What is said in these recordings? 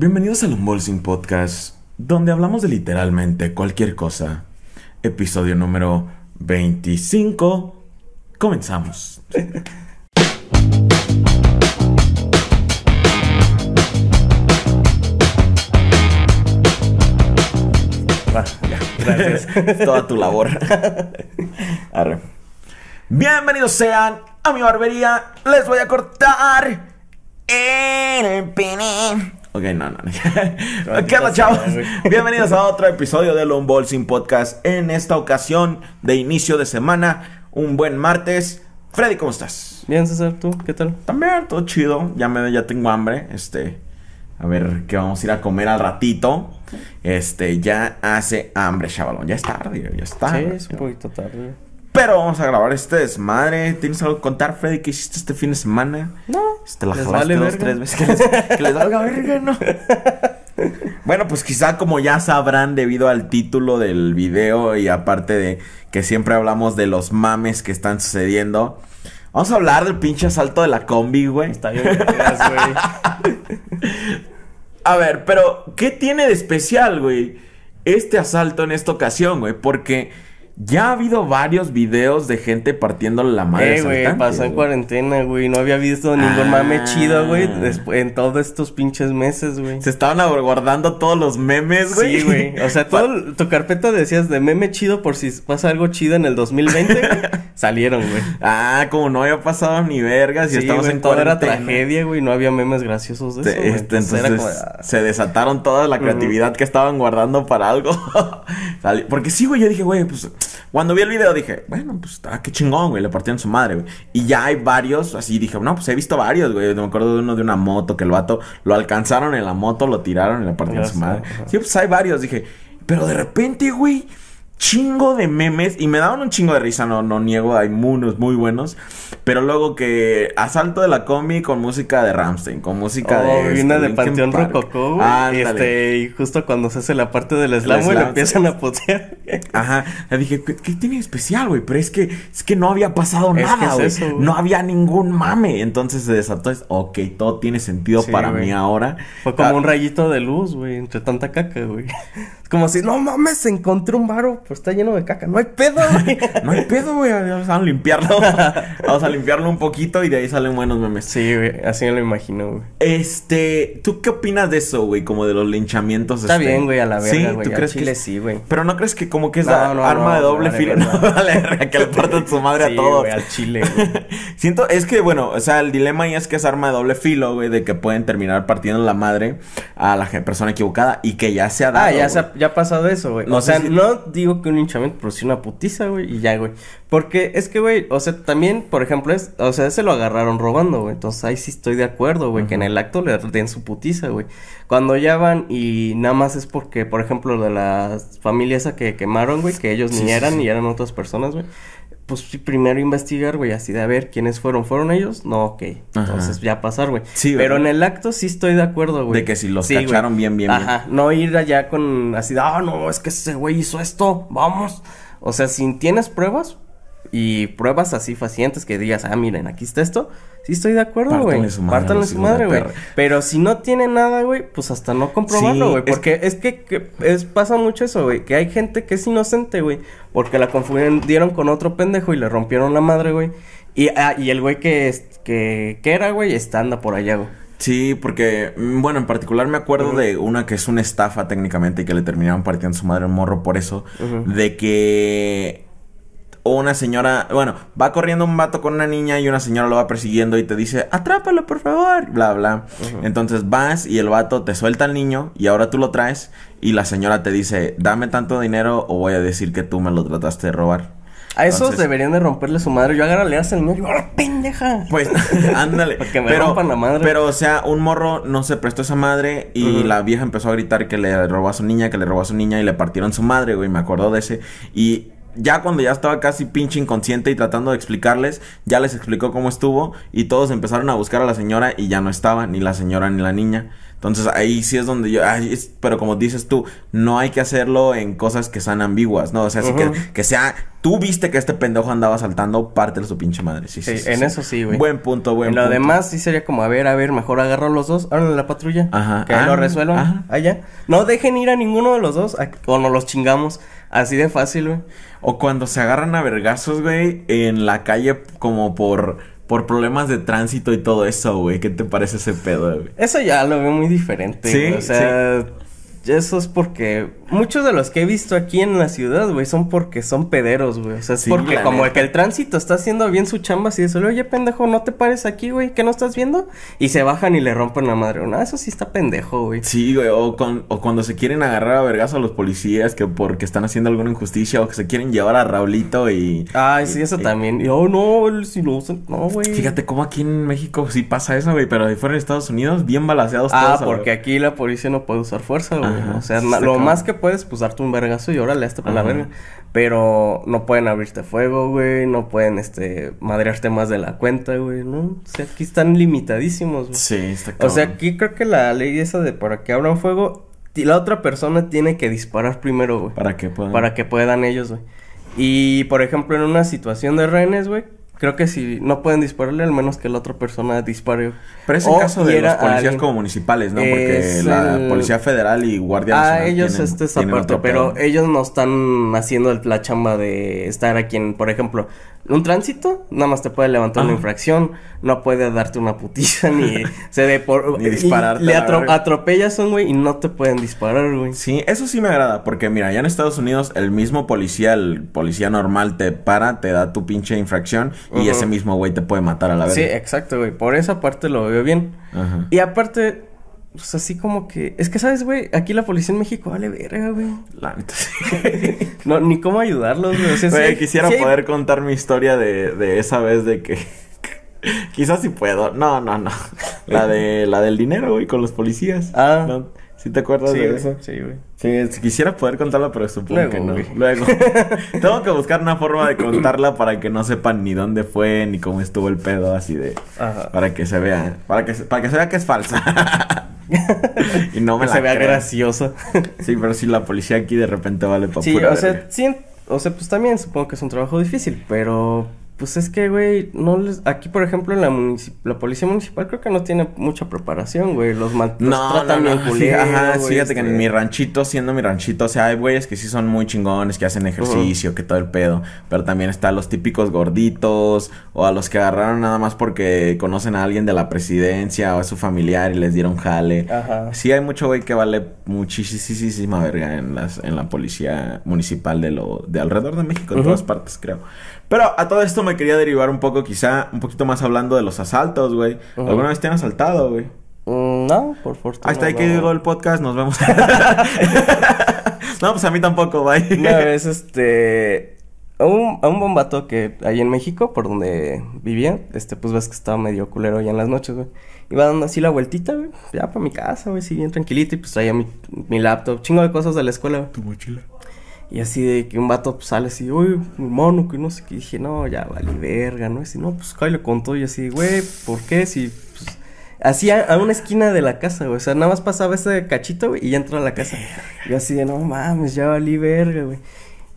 Bienvenidos al Unbolsing Podcast, donde hablamos de literalmente cualquier cosa. Episodio número 25. Comenzamos. Va, ya, gracias. Toda tu labor. Arre. Bienvenidos sean a mi barbería. Les voy a cortar el pene. Ok, no, no. no. ¿Qué onda, chavos? Bienvenidos a otro episodio del Unbolsing Podcast. En esta ocasión de inicio de semana, un buen martes. Freddy, ¿cómo estás? Bien, César, ¿tú? ¿Qué tal? También, todo chido. Ya me ya tengo hambre. Este, a ver qué vamos a ir a comer al ratito. Este, ya hace hambre, chavalón. Ya es tarde, ya es tarde. Sí, es un poquito tarde. Pero vamos a grabar este desmadre. ¿Tienes algo que contar, Freddy? ¿Qué hiciste este fin de semana? No. Este, la ¿Les jalaste vale dos, verga? tres veces. Que les, que les valga verga, ¿no? bueno, pues quizá como ya sabrán debido al título del video y aparte de que siempre hablamos de los mames que están sucediendo. Vamos a hablar del pinche asalto de la combi, güey. Está bien, güey. A ver, pero ¿qué tiene de especial, güey? Este asalto en esta ocasión, güey, porque ya ha habido varios videos de gente partiéndole la madre. Eh, güey, pasó en cuarentena, güey. No había visto ningún Ah. mame chido, güey, en todos estos pinches meses, güey. Se estaban guardando todos los memes, güey. Sí, güey. O sea, todo tu carpeta decías de meme chido por si pasa algo chido en el 2020, güey. Salieron, güey. Ah, como no había pasado ni vergas y Sí, estamos en todo era cuarentena. tragedia, güey. No había memes graciosos de eso, Este, Entonces entonces era como, ah, se desataron toda la creatividad que estaban guardando para algo. Porque sí, güey, yo dije, güey, pues cuando vi el video dije, bueno, pues ah, qué chingón, güey, le partieron su madre, güey. Y ya hay varios, así dije, no, pues he visto varios, güey. Me acuerdo de uno de una moto que el vato lo alcanzaron en la moto, lo tiraron y le partieron su madre. Sí, pues hay varios, dije, pero de repente, güey. Chingo de memes y me daban un chingo de risa, no, no niego, hay unos muy buenos. Pero luego que asalto de la combi con música de Ramstein, con música Oh, de. y una este, de Panteón. Rococó, güey. Ándale. Este, y justo cuando se hace la parte del slam, güey, empiezan a putear. Ajá, le dije, ¿qué, qué tiene de especial, güey? Pero es que, es que no había pasado Es nada, güey. no había ningún mame. Entonces se desató, es, ok, todo tiene sentido Sí, para mí ahora. Fue como Ah, un rayito de luz, güey, entre tanta caca, güey. Como si, no mames, encontré un varo, pues está lleno de caca. No hay pedo, güey. No hay pedo, güey. Vamos a limpiarlo. Vamos a limpiarlo un poquito y de ahí salen buenos memes. Sí, güey, así me lo imagino, güey. Este, ¿tú qué opinas de eso, güey? Como de los linchamientos. Está este? bien, güey, a la Sí, verga, güey. ¿tú crees chile que sí, güey. Pero no crees que como que es No, la no, arma no, de doble filo, no vale que le partan su madre Sí, a todos. güey, al chile, güey. Siento, es que bueno, o sea, el dilema ahí es que es arma de doble filo, güey, de que pueden terminar partiendo la madre a la persona equivocada y que ya se ha dado. Ah, ya, se ha, ya ha pasado eso, güey. No o sea, si- no digo que un hinchamiento, pero sí una putiza, güey, y ya, güey. Porque es que, güey, o sea, también, por ejemplo, es, o sea, se lo agarraron robando, güey. Entonces ahí sí estoy de acuerdo, güey, que en el acto le den su putiza, güey. Cuando ya van y nada más es porque, por ejemplo, lo de la familia esa que quemaron, güey, que ellos Sí, ni eran sí. ni eran otras personas, güey. Pues primero investigar, güey, así de a ver quiénes fueron. ¿Fueron ellos? No, ok. Entonces Ajá. ya pasar, güey. Sí, Pero en el acto sí estoy de acuerdo, güey. De que si los Sí, güey. cacharon bien, bien, bien. Ajá, no ir allá con así de, ah, no, es que ese güey hizo esto, vamos. O sea, si tienes pruebas y pruebas así facientes que digas, ah, miren, aquí está esto, sí estoy de acuerdo, güey. Pártanle su madre güey. Pero si no tiene nada, güey, pues hasta no comprobarlo, güey. porque es que, que es, pasa mucho eso, güey. Que hay gente que es inocente, güey. Porque la confundieron con otro pendejo y le rompieron la madre, güey. Y, ah, y el güey que, que, que era, güey, está anda por allá, güey. Sí, porque, mm, bueno, en particular me acuerdo de una que es una estafa técnicamente y que le terminaron partiendo su madre un morro por eso. De que una señora, bueno, va corriendo un vato con una niña y una señora lo va persiguiendo y te dice, atrápalo por favor, bla, bla. Entonces vas y el vato te suelta al niño y ahora tú lo traes y la señora te dice, dame tanto dinero o voy a decir que tú me lo trataste de robar. A esos Entonces- deberían de romperle su madre. Yo agarro, le das el niño y digo, ¡ahora pendeja! Pues, ándale. Para que me pero, rompan la madre. Pero, o sea, un morro no se prestó esa madre y la vieja empezó a gritar que le robó a su niña, que le robó a su niña y le partieron su madre, güey. Me acuerdo de ese. Y ya cuando ya estaba casi pinche inconsciente y tratando de explicarles, ya les explicó cómo estuvo y todos empezaron a buscar a la señora y ya no estaba ni la señora ni la niña. Entonces ahí sí es donde yo, ay, es- pero como dices tú, no hay que hacerlo en cosas que sean ambiguas, ¿no? O sea, Ujú. que, que sea, tú viste que este pendejo andaba saltando, pártele su pinche madre. Sí, sí, Sí, sí, en sí. eso sí, güey. Buen punto, buen En lo punto. demás sí sería como, a ver, a ver, mejor agarro a los dos, háblenle a la patrulla. Ajá. Que Ah, lo resuelvan ajá. allá. No dejen ir a ninguno de los dos a- o nos los chingamos. Así de fácil, güey. O cuando se agarran a vergazos, güey, en la calle como por, por problemas de tránsito y todo eso, güey. ¿Qué te parece ese pedo, güey? Eso ya lo veo muy diferente. Sí. O sea, eso es porque muchos de los que he visto aquí en la ciudad, güey, son porque son pederos, güey. O sea, es Sí, porque como neta. que el tránsito está haciendo bien su chamba, así de solo, oye, pendejo, no te pares aquí, güey, que no estás viendo. Y se bajan y le rompen la madre. No, eso sí está pendejo, güey. Sí, güey, o, con- o cuando se quieren agarrar a vergazos a los policías que porque están haciendo alguna injusticia o que se quieren llevar a Raulito y... Ay, sí, eso y- también. Y, oh, no, él sí lo. No, güey. Fíjate cómo aquí en México sí pasa eso, güey, pero ahí fuera de Estados Unidos, bien balaseados Ah, todos. a la- porque aquí la policía no puede usar fuerza, güey. Ajá, o sea, lo más que puedes, pues darte un vergazo y órale, hasta por la verga. Pero no pueden abrirte fuego, güey. No pueden, este, madrearte más de la cuenta, güey, ¿no? O sea, aquí están limitadísimos, güey. Sí, está O sea, aquí creo que la ley esa de para que abran fuego, la otra persona tiene que disparar primero, güey. Para que puedan... Para que puedan ellos, güey. Y, por ejemplo, en una situación de rehenes, güey. Creo que si no pueden dispararle, al menos que la otra persona dispare. Pero es en caso de los policías como municipales, ¿no? Porque la el- Policía Federal y Guardia Ah, ellos tienen- este es aparte, pero ellos no están haciendo el- la chamba de estar aquí en, por ejemplo, un tránsito, nada más te puede levantar una Ajá. infracción, no puede darte una putiza ni se de por Ni y dispararte le atro- atropellas a un güey y no te pueden disparar, güey. Sí, eso sí me agrada, porque mira, ya en Estados Unidos el mismo policía, el policía normal te para, te da tu pinche infracción y ese mismo güey te puede matar a la Sí, verga. exacto, güey. Por esa parte lo veo bien. Ajá. Y aparte, pues así como que, es que sabes, güey, aquí la policía en México vale verga, güey. La neta, sí. No, ni cómo ayudarlos, güey. O sea, sí Güey, quisiera sí poder contar mi historia de, de esa vez de que quizás sí puedo. No, no, no. La de la del dinero, güey, con los policías. Ah. ¿No? ¿Sí te acuerdas Sí, de güey, eso? sí, güey. Sí, si quisiera poder contarla, pero supongo Luego, que no. güey. Luego. Tengo que buscar una forma de contarla para que no sepan ni dónde fue ni cómo estuvo el pedo, así de. Ajá. Para que se vea. Para que, para que se vea que es falsa. y no me Que la se vea graciosa. Sí, pero si la policía aquí de repente vale para Sí, pura o sea, sí, o sea, pues también supongo que es un trabajo difícil, pero pues es que, güey, no les... Aquí, por ejemplo, la, la policía municipal creo que no tiene mucha preparación, güey, los, man- los No, tratan no, bien no, sí, ajá, güey, fíjate que este- en mi ranchito, siendo mi ranchito, o sea, hay güeyes que sí son muy chingones, que hacen ejercicio, que todo el pedo, pero también están los típicos gorditos, o a los que agarraron nada más porque conocen a alguien de la presidencia, o es su familiar y les dieron jale. Ajá. Sí hay mucho güey que vale muchísima verga en las, en la policía municipal de lo, de alrededor de México, en todas partes, creo. Pero a todo esto me quería derivar un poco, quizá, un poquito más hablando de los asaltos, güey. ¿Alguna vez te han asaltado, güey? Mm, no, por fortuna. Hasta ahí que llegó el podcast, nos vemos. no, pues a mí tampoco, bye. Una vez, este... A un, a un bombato que ahí en México, por donde vivía, este, pues ves que estaba medio culero ya en las noches, güey. Iba dando así la vueltita, güey, ya para mi casa, güey, sí, bien tranquilito, y pues traía mi, mi laptop, chingo de cosas de la escuela, güey. Tu mochila. Y así de que un vato pues, sale así, uy, hermano, que no sé qué. dije, no, ya vale verga, ¿no? Y así, no, pues Kyle le contó. Y así, güey, ¿por qué? Si, pues, así a, a una esquina de la casa, güey. O sea, nada más pasaba ese cachito, güey, y ya entró a la casa. Y así de, no mames, ya valí verga, güey.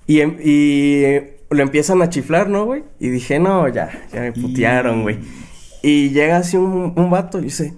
Y, em- y eh, lo empiezan a chiflar, ¿no, güey? Y dije, no, ya, ya me putearon, güey. Y llega así un, un vato y dice,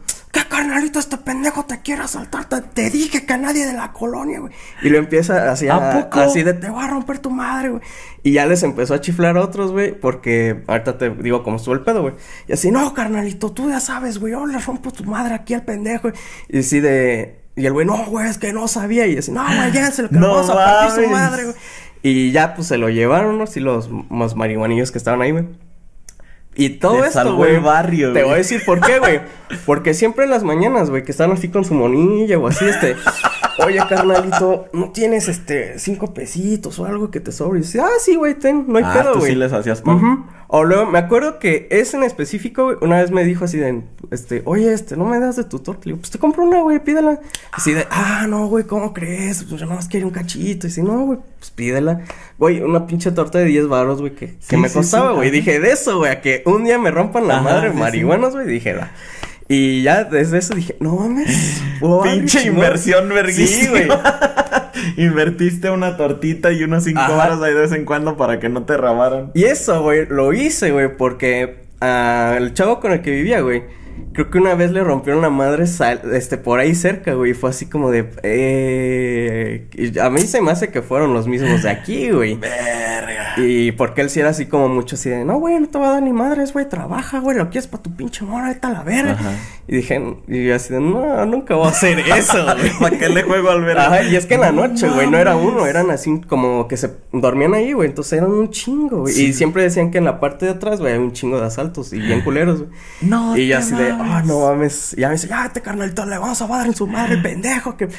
¿qué carnalito este pendejo te quiere asaltar? Te, te dije que nadie de la colonia, güey. Y lo empieza así a, ¿A poco? así de te voy a romper tu madre, güey. Y ya les empezó a chiflar a otros, güey, porque ahorita te digo cómo estuvo el pedo, güey. Y así, no, carnalito, tú ya sabes, güey, yo le rompo tu madre aquí al pendejo. Y así de. Y el güey, no, güey, es que no sabía. Y así, no, güey, llévenselo, que No vamos a partir su madre, güey. Y ya, pues se lo llevaron, ¿no? Sí, los, los marihuanillos que estaban ahí, güey. Y todo Te esto, güey. barrio, Te voy a decir por qué, güey. Porque siempre en las mañanas, güey, que están así con su monilla o así, este. Oye, carnalito, ¿no tienes este cinco pesitos o algo que te sobre? Y dice, ah, sí, güey, ten, no hay Ah, pedo, güey. sí les hacías paro. Ujú. O luego, me acuerdo que ese en específico, güey, una vez me dijo así de, este, oye, este, ¿no me das de tu torta? Le digo, pues te compro una, güey, pídela. Así de, ah, no, güey, ¿cómo crees? Pues yo nada más quería un cachito. Y dice, no, güey, pues pídela. Güey, una pinche torta de 10 baros, güey, que, me sí, costaba, güey. ajá. Dije, de eso, güey, a que un día me rompan la Ajá, madre marihuanos, güey, dije, va. Y ya desde eso dije, no mames. Pinche inversión verguísima. Sí, güey. Invertiste una tortita y unos cinco baros ahí de vez en cuando para que no te rabaran. Y eso, güey, lo hice, güey, porque uh, el chavo con el que vivía, güey Creo que una vez le rompieron la madre este, por ahí cerca, güey. Fue así como de. Eh... a mí se me hace que fueron los mismos de aquí, güey. Verga. Y porque él sí era así como mucho así de. No, güey, no te va a dar ni madres, güey. Trabaja, güey. Lo quieres para tu pinche mora, ahorita la verga. Y dije. Y así de. No, nunca voy a hacer eso, güey. ¿Para qué le juego al verga? Ajá. Y es que en la noche, güey, no era uno. Eran así como que se dormían ahí, güey. Entonces eran un chingo, güey. Y siempre decían que en la parte de atrás, güey, había un chingo de asaltos y bien culeros, güey. No, Y así de ah, no mames. Y ya me dice, ya te carnalito, le vamos a dar en su madre, pendejo. Que...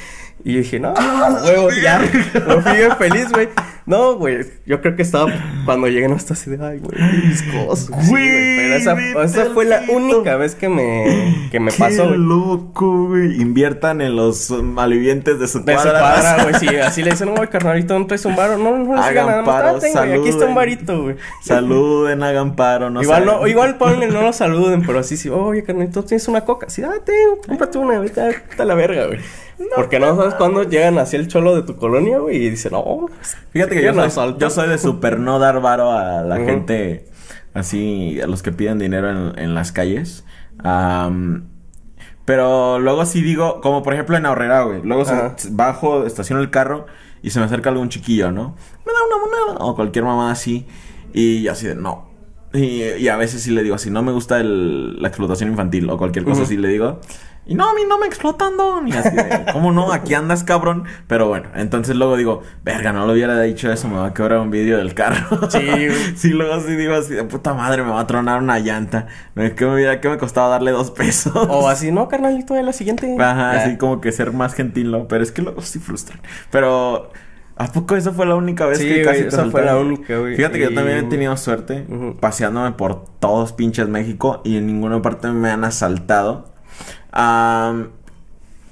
Y yo dije, no, ah, huevo, ya. Me fui bien feliz, güey. No, güey. Yo creo que estaba cuando llegué no estaba así de, ay, güey, mis cosas. Güey, pero esa, esa fue la única vez que me, que me pasó, güey. loco, güey. Inviertan en los malvivientes de su de cuadra. De su cuadra, güey. Sí, así le dicen, no, güey, carnalito, no traes un varo. No, no, no hagan nada. Paro, saluden. Aquí está un varito, güey. Saluden, hagan paro, no Igual, no, igual ponle, no lo saluden, pero así sí, oye, carnalito, tienes una coca. Sí, date, cómprate una, ahorita está la verga, güey. Porque no sabes cuándo llegan así el cholo de tu colonia, güey, y dicen, no. Fíjate que yo soy, yo soy, de super no dar varo a la gente así, a los que piden dinero en, las calles. pero luego sí digo, como por ejemplo en Ahorrera, güey. Luego bajo, estaciono el carro y se me acerca algún chiquillo, ¿no? Me da una moneda. O cualquier mamá así. Y así de, no. Y, a veces sí le digo así, no me gusta la explotación infantil o cualquier cosa así le digo. Y no, a mí no me explotando. Ni así de, ¿cómo no? Aquí andas, cabrón. Pero bueno, entonces luego digo, verga, no lo hubiera dicho eso, me va a quebrar un vídeo del carro. Sí, sí, luego sí digo así, de puta madre, me va a tronar una llanta. ¿Qué me, hubiera, qué me costaba darle dos pesos? O así, no, carnalito, de la siguiente. Ajá, así como que ser más gentil, ¿no? Pero es que luego sí frustran. Pero ¿A poco esa fue la única vez que casi esa fue la única, güey. Fíjate que yo también he tenido suerte paseándome por todos pinches México y en ninguna parte me han asaltado.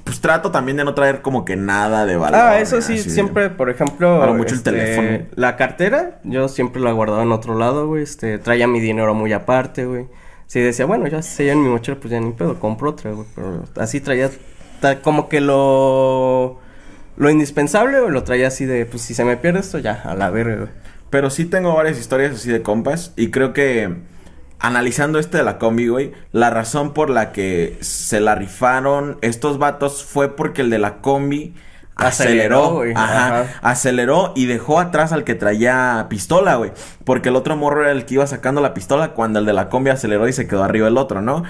Pues trato también de no traer como que nada de valor. Ah, eso sí, siempre, por ejemplo. Para mucho el este, teléfono. La cartera, yo siempre la guardaba en otro lado, güey. Este, traía mi dinero muy aparte, güey. Si decía, bueno, ya sé, ya en mi mochila, pues ya ni pedo, compro otra, güey. Pero así traía, como que lo lo indispensable o lo traía así de, pues si se me pierde esto, ya, a la verga, Pero sí tengo varias historias así de compas y creo que analizando este de la combi, güey, la razón por la que se la rifaron estos vatos fue porque el de la combi aceleró, güey. Ajá, aceleró y dejó atrás al que traía pistola, güey. Porque el otro morro era el que iba sacando la pistola cuando el de la combi aceleró y se quedó arriba el otro, ¿no?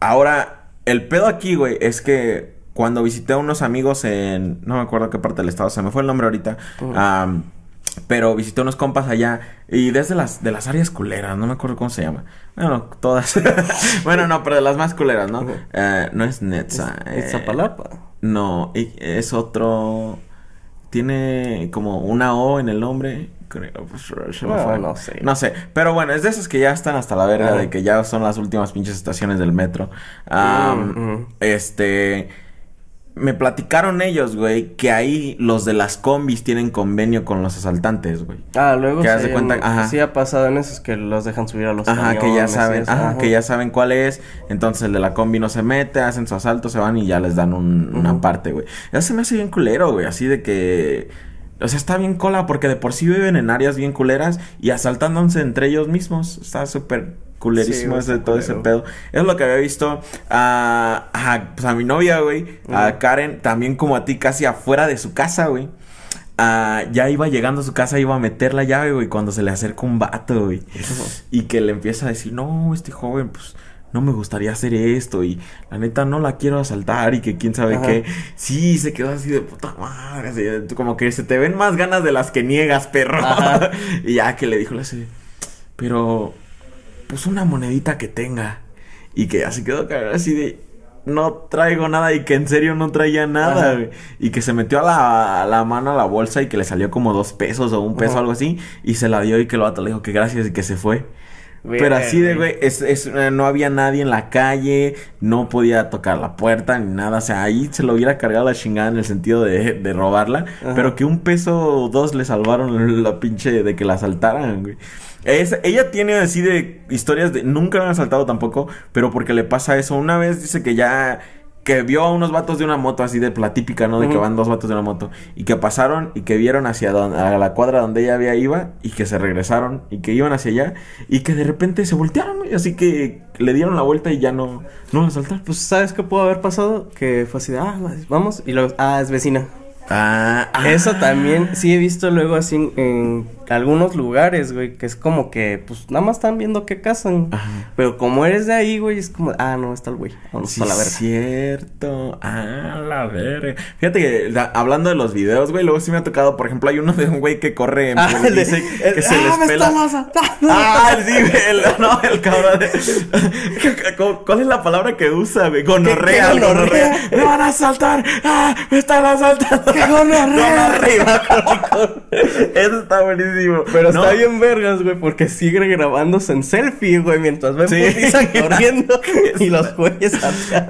ahora, el pedo aquí, güey, es que cuando visité a unos amigos en. No me acuerdo qué parte del estado, se me fue el nombre ahorita. Pero visité unos compas allá y desde las de las áreas culeras, no me acuerdo cómo se llama. Bueno, todas. bueno, no, pero de las más culeras, ¿no? Eh, no es Netza. ¿Es, Zapalapa? No, es otro. Tiene como una O en el nombre. Pues, no, no sé. No sé. Pero bueno, es de esos que ya están hasta la verga, de que ya son las últimas pinches estaciones del metro. Este me platicaron ellos, güey, que ahí los de las combis tienen convenio con los asaltantes, güey. Ah, luego que sí, cuenta, ajá. sí ha pasado en esos que los dejan subir a los Ajá, que ya saben, ajá, que ya saben cuál es. Entonces el de la combi no se mete, hacen su asalto, se van y ya les dan una parte, güey. Eso se me hace bien culero, güey, así de que o sea, está bien cola porque de por sí viven en áreas bien culeras y asaltándose entre ellos mismos. Está súper culerísimo ese, todo ese pedo. Es lo que había visto a, a, pues a mi novia, güey. A Karen, también como a ti, casi afuera de su casa, güey. ya iba llegando a su casa, iba a meter la llave, güey, cuando se le acerca un vato, güey. y que le empieza a decir, no, este joven, pues no me gustaría hacer esto y la neta no la quiero asaltar y que quién sabe qué. Sí, se quedó así de puta madre, como que se te ven más ganas de las que niegas, perro. y ya que le dijo, le pero pues una monedita que tenga. Y que así quedó así de, no traigo nada y que en serio no traía nada, Y que se metió a la, mano a la bolsa y que le salió como dos pesos o un peso o algo así. Y se la dio y que el vato le dijo que gracias y que se fue. Pero así de, güey, es, es, eh, no había nadie en la calle, no podía tocar la puerta ni nada. O sea, ahí se lo hubiera cargado la chingada en el sentido de, de robarla. Ajá. Pero que un peso o dos le salvaron la pinche de que la asaltaran, güey. Es- ella tiene así de historias de... Nunca me han asaltado tampoco, pero porque le pasa eso. Una vez dice que ya... Que vio a unos vatos de una moto así de la típica, ¿no? De que van dos vatos de una moto. Y que pasaron y que vieron hacia donde, a la cuadra donde ella había iba. Y que se regresaron y que iban hacia allá. Y que de repente se voltearon, güey. Así que le dieron la vuelta y ya no, no la asaltaron. Pues, ¿sabes qué pudo haber pasado? Que fue así de, ah, vamos. Y luego, ah, es vecina. Ah, ah. Eso también sí he visto luego así en, en algunos lugares, güey, que es como que, pues, nada más están viendo qué casan. Ajá. Pero como eres de ahí, güey, es como, ah, no, está el güey. Vamos Sí, a la verga. cierto. Ah, la verga. Fíjate que la- hablando de los videos, güey, luego sí me ha tocado, por ejemplo, hay uno de un güey que corre en Ah, el dice el- que se ah, les me pela. están asaltando. Ah, sí, güey, el, no, el cabrón. de- ¿Cómo- ¿Cuál es la palabra que usa, güey? Gonorrea, ¿Qué- qué gonorrea? gonorrea. ¡Me van a asaltar! ¡Ah! ¡Me están asaltando! ¡Qué gonorrea! Gonorrea. Eso está buenísimo. Pero No, está bien vergas, güey, porque sigue grabándose en selfie, güey, mientras ven Sí. corriendo y los güeyes.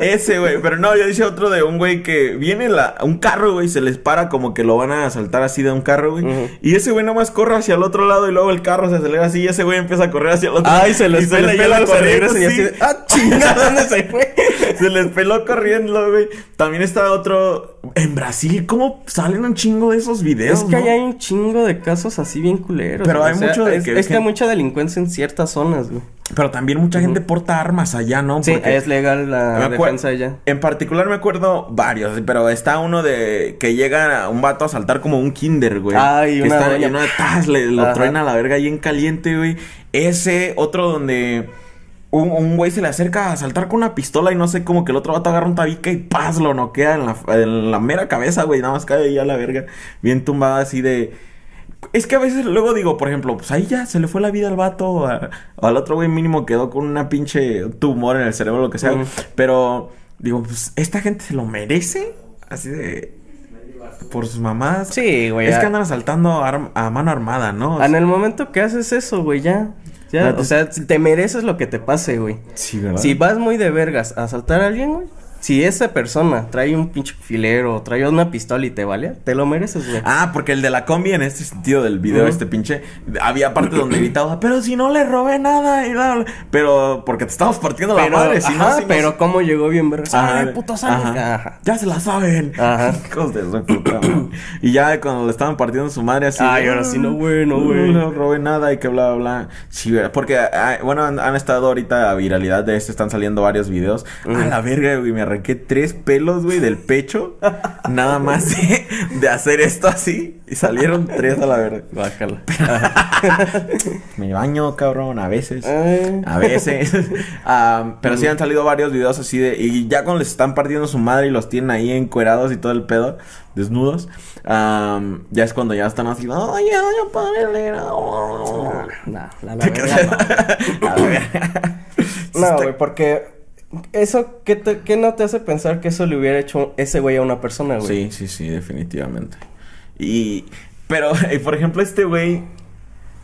Ese, güey. Pero no, yo dice otro de un güey que viene la, un carro, güey, se les para como que lo van a asaltar así de un carro, güey. Ujú. Y ese güey nomás corre hacia el otro lado y luego el carro se acelera así y ese güey empieza a correr hacia el otro Ay, se les y pela y pela se corriendo, y así ah, chingada, ¿dónde se fue? Se les peló corriendo, güey. También está otro. En Brasil, ¿cómo salen un chingo de esos videos? Es que no? hay un chingo de casos así bien culeros. Pero güey. hay mucho de es, que- es que hay mucha delincuencia en ciertas zonas, güey. Pero también mucha gente porta armas allá, ¿no? Sí, Porque- es legal la defensa allá. En particular me acuerdo varios, pero está uno de que llega a un vato a saltar como un kinder, güey. Ay, que una está doña. y una ¡tas! le lo truena a la verga ahí en caliente, güey. Ese otro donde un, un güey se le acerca a saltar con una pistola y no sé como que el otro vato agarra un tabique y paz lo noquea en la, en la mera cabeza, güey. Nada más cae ahí a la verga. Bien tumbada así de. Es que a veces luego digo, por ejemplo, pues ahí ya se le fue la vida al vato. a- O al otro güey mínimo quedó con una pinche tumor en el cerebro, lo que sea. Pero digo, pues esta gente se lo merece. Así de. Por sus mamás. Sí, güey. Es que andan asaltando a mano armada, ¿no? En el momento que haces eso, güey, ya. Ya, Ah, o sea, te mereces lo que te pase, güey. Sí, ¿verdad? Si vas muy de vergas a asaltar a alguien, güey. Si esa persona trae un pinche filero, trae una pistola y te vale, te lo mereces, güey. Ah, porque el de la combi en este sentido del video, este pinche, había parte donde gritaba, pero si no le robé nada y bla, bla". Pero porque te estamos partiendo la pero, madre, si no, ajá, si no- pero cómo llegó bien. Ajá. Ay, puto sale. Ajá. Ajá. Ya se la saben. Ajá. Hijos de su puta. Y ya cuando le estaban partiendo su madre así. Ay, ahora sí, no, "Ah, güey, no, güey". No robé nada y que bla, bla, bla. Sí, porque, bueno, han, han estado ahorita a viralidad de esto. Están saliendo varios videos. A la verga, güey. Me arranqué tres pelos, güey, del pecho. nada más de, de hacer esto así. Y salieron tres a la verga. Guácala. Me baño, cabrón, a veces. Ay. A veces. Am, pero sí han salido varios videos así de. Y ya cuando les están partiendo su madre y los tienen ahí encuerados y todo el pedo, desnudos. am, ya es cuando ya están así. Ay, ya, ya, padre, No, la, la verga. No, güey, porque eso, ¿qué, te- qué no te hace pensar que eso le hubiera hecho ese güey a una persona, güey? Sí, sí, sí, definitivamente. Y. Pero, eh, por ejemplo, este güey.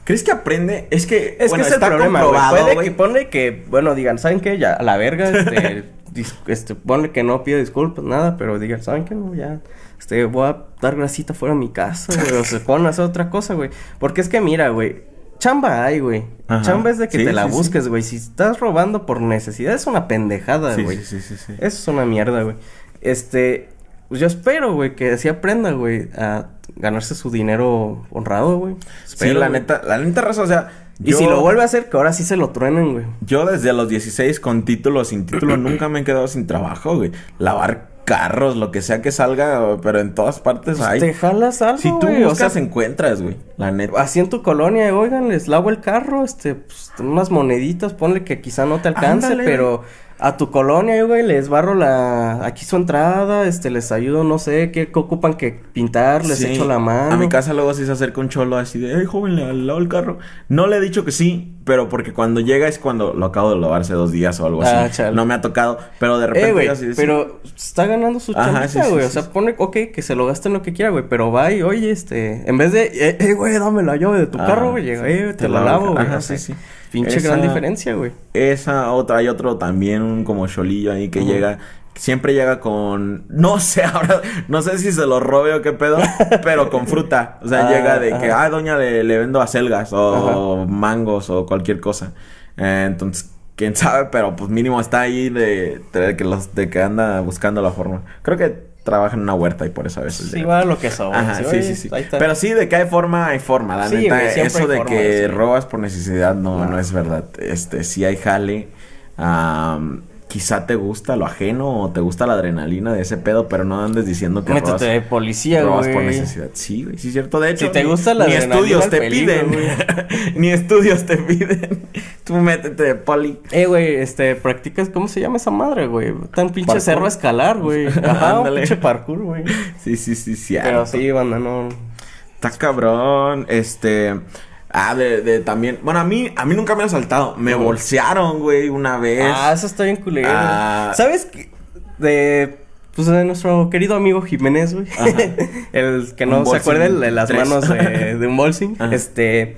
¿Crees que aprende? Es que. Es bueno, que es el está problema, güey. comprobado, Puede güey. que ponle que, bueno, digan, ¿saben qué? Ya, a la verga, este, dis- este, ponle que no pide disculpas, nada, pero digan, ¿saben qué? No, ya, este, voy a dar grasita fuera de mi casa, güey, o se ponen a hacer otra cosa, güey. Porque es que mira, güey, chamba hay, güey. Ajá. Chamba es de que Sí, te la sí, sí. busques, güey. Si estás robando por necesidad, es una pendejada, Sí, güey. sí, sí, sí, sí. Eso es una mierda, güey. Este, pues yo espero, güey, que así aprenda, güey, a ganarse su dinero honrado, güey. Sí, Espero, la güey. neta, la neta raza, o sea. Y si lo vuelve a hacer, que ahora sí se lo truenen, güey. Yo desde los 16 con título o sin título nunca me he quedado sin trabajo, güey. Lavar carros, lo que sea que salga, pero en todas partes hay. Pues Te jalas algo, si tú güey, o buscas, sea, encuentras, güey. La neta. Así en tu colonia, oigan, les lavo el carro, este, pues, unas moneditas, ponle que quizá no te alcance, Ándale, pero a tu colonia, güey, les barro la, aquí su entrada, este, les ayudo, no sé, qué, qué ocupan que pintar, les Sí. echo la mano. A mi casa luego sí se acerca un cholo así de, hey, joven, le lavo el carro. No le he dicho que sí, pero porque cuando llega es cuando lo acabo de lavar hace dos días o algo Ah, así. chale. No me ha tocado, pero de repente Eh, güey, así de, pero está ganando su Ajá, sí, güey. o sea, pone, ok, que se lo gaste en lo que quiera, güey. Pero va y, oye, este, en vez de, eh, eh, güey, dame la llave de tu Ah, carro, güey, llega, eh, te, la lavo, güey. Ajá, sí, sí. Pinche Esa- gran diferencia, güey. Esa otra, hay otro también, un como cholillo ahí que llega. Siempre llega con. No sé, ahora. No sé si se lo robe o qué pedo. pero con fruta. O sea, Ah, llega de que, ah, doña, le, le vendo acelgas o mangos o cualquier cosa. Eh, entonces, quién sabe, pero pues mínimo está ahí de, de que los, de que anda buscando la forma. Creo que trabaja en una huerta y por eso a veces. Sí, llega. va lo que sobra. Ajá, sí, sí, sí. ahí está. Pero sí, de que hay forma, hay forma. La Sí, neta, güey, eso de que sí. robas por necesidad no, No. no es verdad. Este, sí hay jale. am, quizá te gusta lo ajeno o te gusta la adrenalina de ese pedo, pero no andes diciendo que Métete de policía, güey. por necesidad. Sí, güey, sí es cierto. De hecho, Si te ni- gusta la ni adrenalina, estudios te peligro, piden. ni estudios te piden. Tú métete de poli. Eh, güey, este, practicas, ¿cómo se llama esa madre, güey? Tan pinche Parkour. cerro a escalar, güey. Ajá, un pinche parkour, güey. Sí, sí, sí, sí. Pero sí, banda, no. Está cabrón, este... Ah, de, de también... Bueno, a mí, a mí nunca me han saltado. Me Ujú. bolsearon, güey, una vez. Ah, eso está bien culero. Ah. ¿Sabes qué? De. Pues de nuestro querido amigo Jiménez, güey. El que Un no se el de las tres. manos de, de un bolsing. Ajá. Este.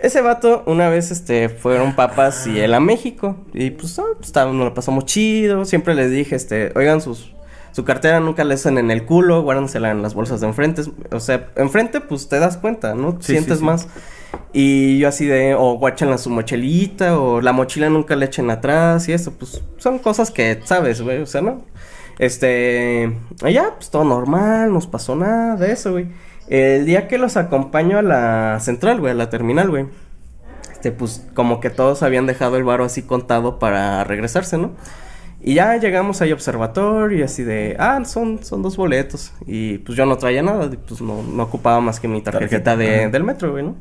Ese vato, una vez, este, fueron papas y él a México. Y pues, ah, pues nos lo pasamos chido. Siempre les dije, este, oigan, sus, su cartera nunca la usen en el culo, guárdensela en las bolsas de enfrente. O sea, enfrente, pues te das cuenta, ¿no? Sí, Sientes sí, sí. más. Y yo así de, o guáchenla su mochilita, o la mochila nunca le echen atrás y eso, pues son cosas que sabes, güey, o sea, ¿no? Este, allá, pues todo normal, no nos pasó nada de eso, güey. El día que los acompaño a la central, güey, a la terminal, güey. Este, pues como que todos habían dejado el varo así contado para regresarse, ¿no? Y ya llegamos ahí observatorio y así de, ah, son, son dos boletos. Y pues yo no traía nada, pues no, no ocupaba más que mi tarjetita Tarjeta, de, del metro, güey, ¿no?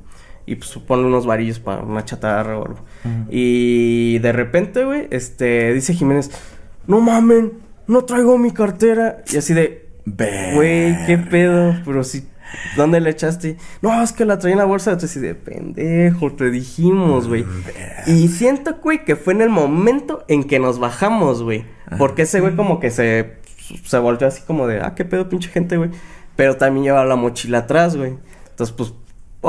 Y pues supone unos varillos para una chatarra o algo. Y de repente, güey, este, dice Jiménez, no mamen, no traigo mi cartera. Y así de, güey, qué pedo, pero si, ¿dónde le echaste? No, es que la traía en la bolsa. Entonces, así de pendejo, te dijimos, güey. Y siento, güey, que fue en el momento en que nos bajamos, güey. Porque ese güey como que se, se volvió así como de, ah, qué pedo, pinche gente, güey. Pero también llevaba la mochila atrás, güey. Entonces, pues,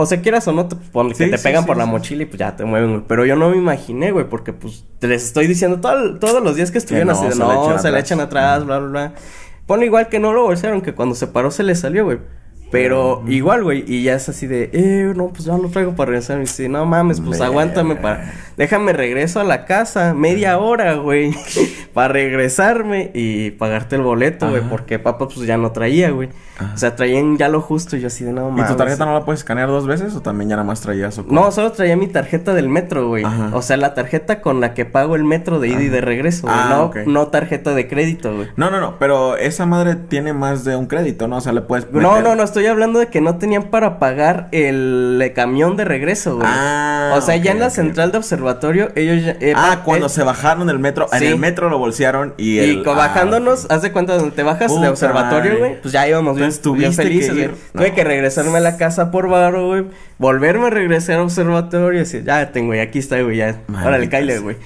o sea, quieras o no, te, pon- que te sí, pegan sí, por la mochila y pues ya te mueven, güey. Pero yo no me imaginé, güey, porque pues te les estoy diciendo todo- todos los días que estuvieron no, así de, se no, se le atrás". echan atrás, bla, bla, bla. Pone igual que no lo bolsearon, que cuando se paró se le salió, güey. Pero igual, güey, y ya es así de, eh, no, pues ya lo traigo para regresar. Y dice, no mames, pues aguántame para, déjame regreso a la casa, media hora, güey, para regresarme y pagarte el boleto, güey, porque papá, pues ya no traía, güey. O sea, traían ya lo justo y yo así de, no ¿Y mames. tu tarjeta no la puedes escanear dos veces o también ya nada más traías o? No, solo traía mi tarjeta del metro, güey. O sea, la tarjeta con la que pago el metro de ida y de regreso, güey. Ah, no, ok. no tarjeta de crédito, güey. No, no, no, pero esa madre tiene más de un crédito, ¿no? O sea, le puedes No, meter- no, no, estoy hablando de que no tenían para pagar el, eh, camión de regreso, güey. Ah, o sea, ya en la central de observatorio, ellos ya. eh, Ah, pa- cuando eh, se bajaron del metro, en el metro lo bolsearon y Y el... ah, bajándonos, haz de cuenta donde te bajas Puta de observatorio, güey. Pues ya íbamos bien, felices, güey. ir. Tuve No. que regresarme a la casa por varo, güey. Volverme a regresar a observatorio y decir, ya tengo, y aquí está, güey, ya. Maldita Órale, sea. güey.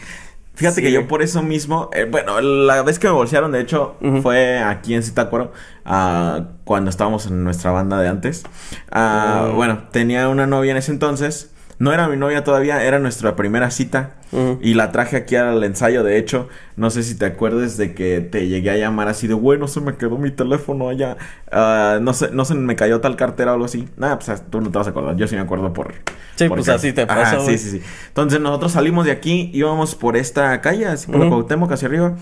Fíjate Sí, que yo por eso mismo, eh, bueno, la vez que me bolsearon, de hecho, fue aquí en Zitácuaro, ah, cuando estábamos en nuestra banda de antes. Ah, Oh. Bueno, tenía una novia en ese entonces. No era mi novia todavía, era nuestra primera cita. Y la traje aquí al ensayo, de hecho. No sé si te acuerdas de que te llegué a llamar así de, güey, no se me quedó mi teléfono allá. Ah, no sé, no se me cayó tal cartera o algo así. Nada, pues tú no te vas a acordar. Yo sí me acuerdo por... Sí, pues así te Ajá, sí, sí, sí. Entonces nosotros salimos de aquí, íbamos por esta calle, así por la Ujú. Cuauhtémoc hacia arriba.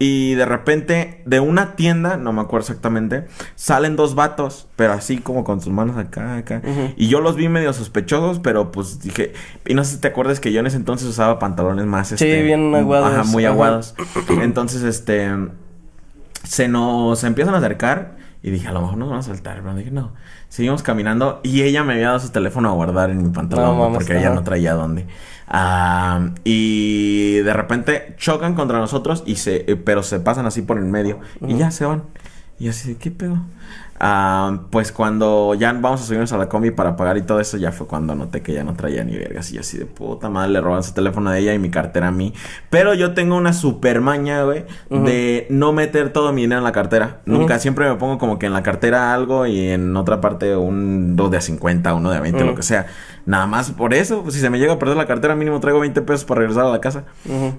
Y de repente, de una tienda, no me acuerdo exactamente, salen dos vatos, pero así como con sus manos acá, acá. Y yo los vi medio sospechosos, pero pues dije, y no sé si te acuerdas que yo en ese entonces usaba pantalones más, este, bien aguados, Ajá, muy ajá. aguados. Entonces, este, se nos empiezan a acercar y dije, a lo mejor nos van a saltar, pero dije, no. Seguimos caminando y ella me había dado su teléfono a guardar en mi pantalón, No porque ella no traía dónde. Ah, y de repente chocan contra nosotros y se, eh, pero se pasan así por el medio y ya se van. Y así, ¿qué pedo? Ah, pues cuando ya vamos a subirnos a la combi para pagar y todo eso, ya fue cuando noté que ya no traía ni vergas. Y yo así de puta madre, le roban su teléfono de ella y mi cartera a mí. Pero yo tengo una super maña, güey, de no meter todo mi dinero en la cartera. Nunca, siempre me pongo como que en la cartera algo y en otra parte un 2 de a 50, uno de a 20, Ujú. lo que sea. Nada más por eso, pues si se me llega a perder la cartera, mínimo traigo 20 pesos para regresar a la casa.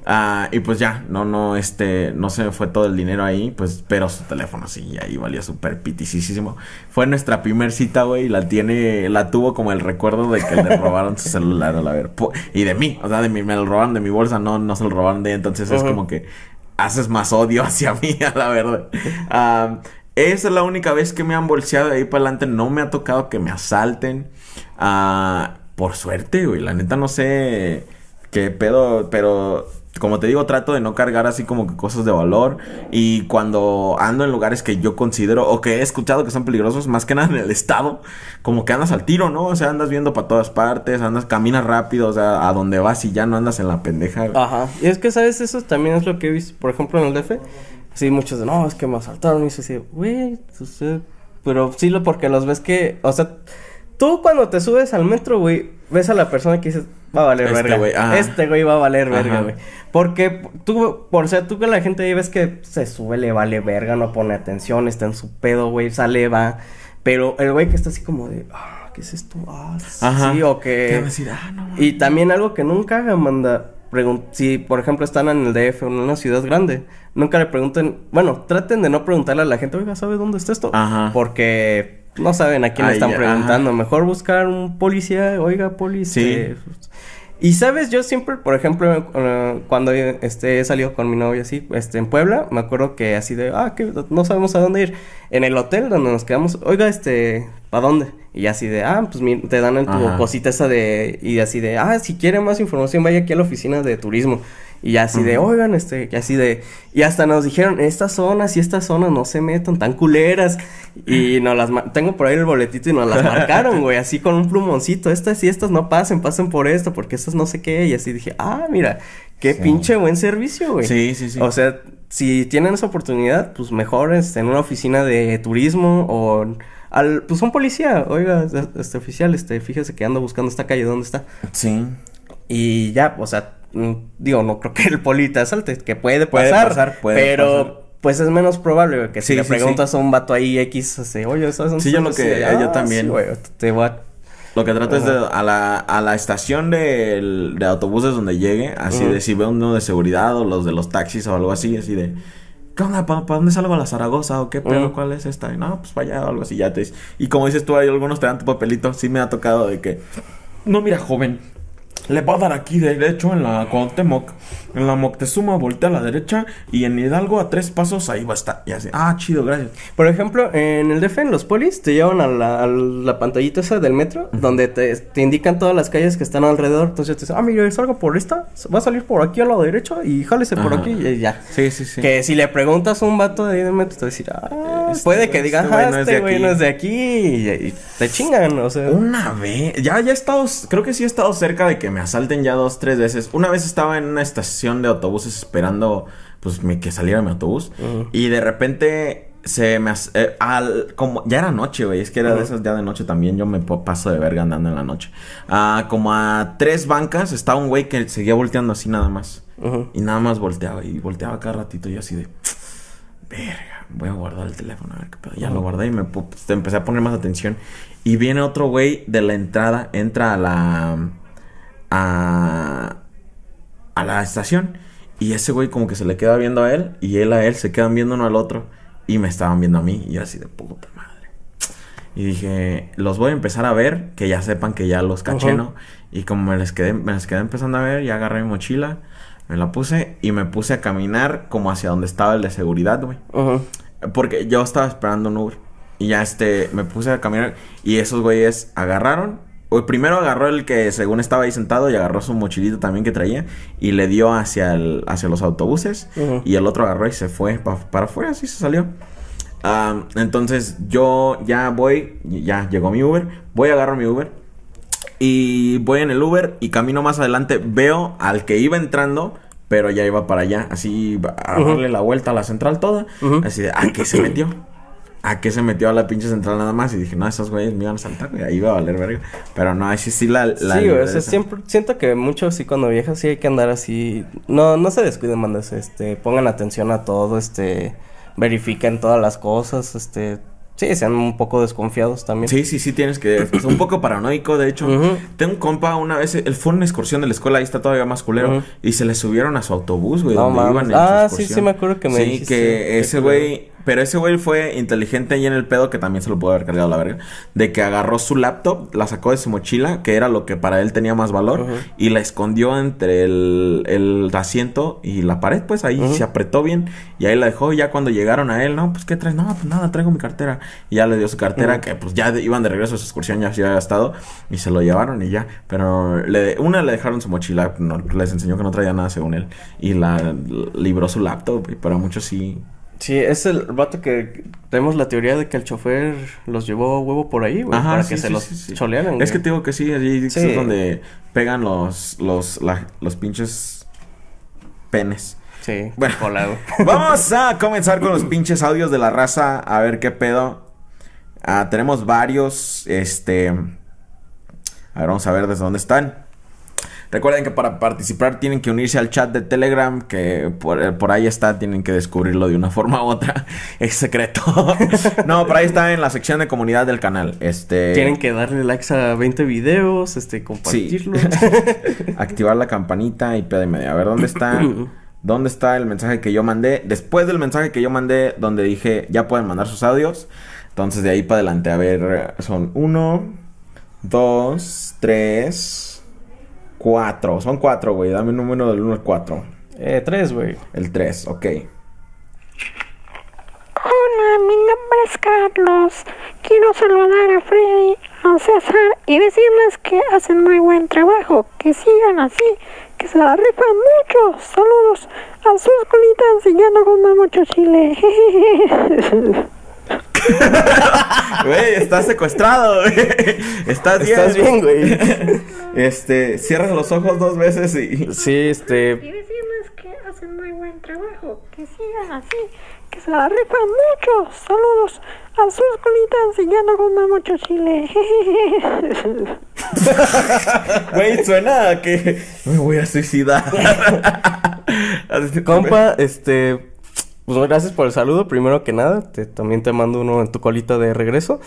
Ah, y pues ya, no, no, este, no se me fue todo el dinero ahí, pues, pero su teléfono sí, ahí valía súper piticísimo. Fue nuestra primer cita, güey, y la tiene, la tuvo como el recuerdo de que le robaron su celular, a la ver. Y de mí, o sea, de mí, me lo robaron de mi bolsa, no, no se lo robaron de entonces es como que haces más odio hacia mí, a la verdad. Esa es la única vez que me han bolseado de ahí para adelante. No me ha tocado que me asalten. Ah, por suerte, güey. La neta no sé qué pedo, pero como te digo, trato de no cargar así como que cosas de valor. Y cuando ando en lugares que yo considero o que he escuchado que son peligrosos, más que nada en el estado, como que andas al tiro, ¿no? O sea, andas viendo para todas partes, andas, caminas rápido, o sea, a donde vas y ya no andas en la pendeja. Ajá. Y es que, ¿sabes? Eso también es lo que he visto, por ejemplo, en el DF. Sí, muchos de, no, es que me asaltaron. Y eso así, güey, pero sí, lo porque los ves que, o sea Tú cuando te subes al metro, güey, ves a la persona que dices, va a valer este verga. Este güey va a valer verga, güey. Porque tú, por ser tú que la gente ahí ves que se sube, le vale verga, no pone atención, está en su pedo, güey, sale, va. Pero el güey que está así como de, ah, ¿qué es esto? Ah, sí, o que. Ah, no, y también algo que nunca hagan, manda. Si, por ejemplo, están en el DF o en una ciudad grande, nunca le pregunten. Bueno, traten de no preguntarle a la gente, oiga, ¿sabe dónde está esto? Ajá. Porque no saben a quién le están preguntando. Mejor buscar un policía, oiga, policía. Y sabes, yo siempre, por ejemplo, eh, cuando este, he salido con mi novia así, este, en Puebla, me acuerdo que así de, ah, que no sabemos a dónde ir. En el hotel donde nos quedamos, oiga, este, ¿para dónde? Y así de, ah, pues te dan en tu cosita esa de, y así de, ah, si quiere más información, vaya aquí a la oficina de turismo. Y así de, oigan, este, y así de, y hasta nos dijeron, estas zonas y estas zonas no se metan tan culeras. Y nos las, tengo por ahí el boletito y nos las marcaron, güey, así con un plumoncito, estas y estas no pasen, pasen por esto, porque estas no sé qué. Y así dije, ah, mira, qué pinche buen servicio, güey. Sí, sí, sí. O sea, si tienen esa oportunidad, pues mejor este, en una oficina de turismo o al, pues un policía, oiga, este oficial, este, fíjese que ando buscando esta calle, ¿dónde está? Sí. Y ya, o sea, digo, no creo que el poli te asalte, que puede pasar, puede pero pues es menos probable que si le preguntas a un vato ahí X, así, oye, ¿sabes Sí, yo lo que, yo ah, también. te voy Lo que trato es de, a la, a la estación de, de autobuses donde llegue, así de si veo uno de seguridad o los de los taxis o algo así, así de, ¿qué onda? ¿Para, dónde salgo a la Zaragoza? ¿O qué pedo? ¿Cuál es esta? no, pues para allá o algo así, ya te Y como dices tú, hay algunos te dan tu papelito, sí me ha tocado de que, no, mira, joven, le va a dar aquí derecho en la Cuauhtémoc. En la Moctezuma voltea a la derecha y en Hidalgo a tres pasos ahí va a estar. Y así, ah, chido, gracias. Por ejemplo, en el DF, en los polis, te llevan a la, pantallita esa del metro, donde te, indican todas las calles que están alrededor. Entonces te dicen, ah, mira, salga por esta, va a salir por aquí a la derecha y jálese por aquí y ya. Sí, sí, sí. Que si le preguntas a un vato de ahí del metro, te va a decir, ah, este puede que diga, ah, este güey no es de aquí. Y, te chingan, o sea. Una vez, ya, ya he estado, creo que sí he estado cerca de que me asalten ya dos, tres veces. Una vez estaba en una estación de autobuses esperando, pues, que saliera mi autobús. Y de repente se me... Eh, al, como, ya era noche, güey. Es que era de esas ya de noche también. Yo me paso de verga andando en la noche. Ah, como a tres bancas estaba un güey que seguía volteando así nada más. Y nada más volteaba. Y volteaba cada ratito y así de... Verga, voy a guardar el teléfono a ver qué pedo. Ya lo guardé y me pues, empecé a poner más atención. Y viene otro güey de la entrada, entra a la a, a la estación. Y ese güey como que se le queda viendo a él y él a él se quedan viendo uno al otro. Y me estaban viendo a mí y yo así de puta madre. Y dije, los voy a empezar a ver, que ya sepan que ya los caché, ¿no? Y como me les quedé, me les quedé empezando a ver, ya agarré mi mochila, me la puse y me puse a caminar como hacia donde estaba el de seguridad, güey. Porque yo estaba esperando un Uber. Y ya este, me puse a caminar y esos güeyes agarraron o primero agarró el que según estaba ahí sentado y agarró su mochilito también que traía y le dio hacia, el, hacia los autobuses y el otro agarró y se fue para afuera, así se salió. entonces yo ya voy, ya llegó mi Uber, voy a agarrar mi Uber y voy en el Uber y camino más adelante, veo al que iba entrando, pero ya iba para allá, así a darle la vuelta a la central toda, así de, ¿a qué se metió? A qué se metió a la pinche central nada más y dije, no, esos güeyes me iban a saltar, y ahí iba a valer verga. Pero no, sí, sí la... la sí, o sea, siempre, siento que mucho sí cuando viajas sí hay que andar así, no, no se descuiden, mandas, este, pongan atención a todo, este, verifiquen todas las cosas, este, Sí, sean un poco desconfiados también. Sí, sí, sí, tienes que... Es un poco paranoico, de hecho. Tengo un compa una vez, él fue una excursión de la escuela, ahí está todavía más culero, y se le subieron a su autobús, güey, No donde mames. iban en su Ah, sí, sí me acuerdo que me Sí, dijiste. que ese güey... Pero ese güey fue inteligente ahí en el pedo, que también se lo pudo haber cargado la verga, de que agarró su laptop, la sacó de su mochila, que era lo que para él tenía más valor, y la escondió entre el, el asiento y la pared, pues ahí se apretó bien, y ahí la dejó, y ya cuando llegaron a él, no, pues, ¿qué traes? No, pues nada, traigo mi cartera. Y ya le dio su cartera, que pues ya de- iban de regreso a su excursión, ya se había gastado, y se lo llevaron y ya. Pero le, una le dejaron su mochila, no, les enseñó que no traía nada según él, y la libró su laptop, y para muchos sí. Sí, es el vato que tenemos la teoría de que el chofer los llevó a huevo por ahí, güey, Ajá, para sí, que se los sí, cholearan. Es que te digo que sí, allí es donde pegan los, los, la- los pinches penes. Sí, Bueno. Vamos a comenzar con los pinches audios de la raza. A ver qué pedo. Ah, tenemos varios. Este. A ver, vamos a ver desde dónde están. Recuerden que para participar tienen que unirse al chat de Telegram, que por, eh, por ahí está, tienen que descubrirlo de una forma u otra. Es secreto. no, por ahí está en la sección de comunidad del canal. Este. Tienen que darle likes a 20 videos, este, compartirlo. activar la campanita y pedo y media. A ver, ¿dónde está? ¿Dónde está el mensaje que yo mandé? Después del mensaje que yo mandé, donde dije ya pueden mandar sus audios. Entonces de ahí para adelante, a ver, son uno, dos, tres, cuatro. Son cuatro, güey. Dame un número del uno al cuatro. eh, tres, güey. El tres, ok. Hola, mi nombre es Carlos. Quiero saludar a Freddy, a César y decirles que hacen muy buen trabajo. Que sigan así, que se la rifan mucho. Saludos a sus colitas y ya no coman mucho chile. Güey, estás secuestrado, güey. Estás bien. Estás bien, güey. Este, cierras los ojos dos veces y... Sí, este, y decirles que hacen muy buen trabajo. Que sigan así, que se la rifan mucho. Saludos a sus colitas y ya no coman mucho chile. Güey, suena a que me voy a suicidar. Compa, este, pues gracias por el saludo, primero que nada, te, también te mando uno en tu colita de regreso.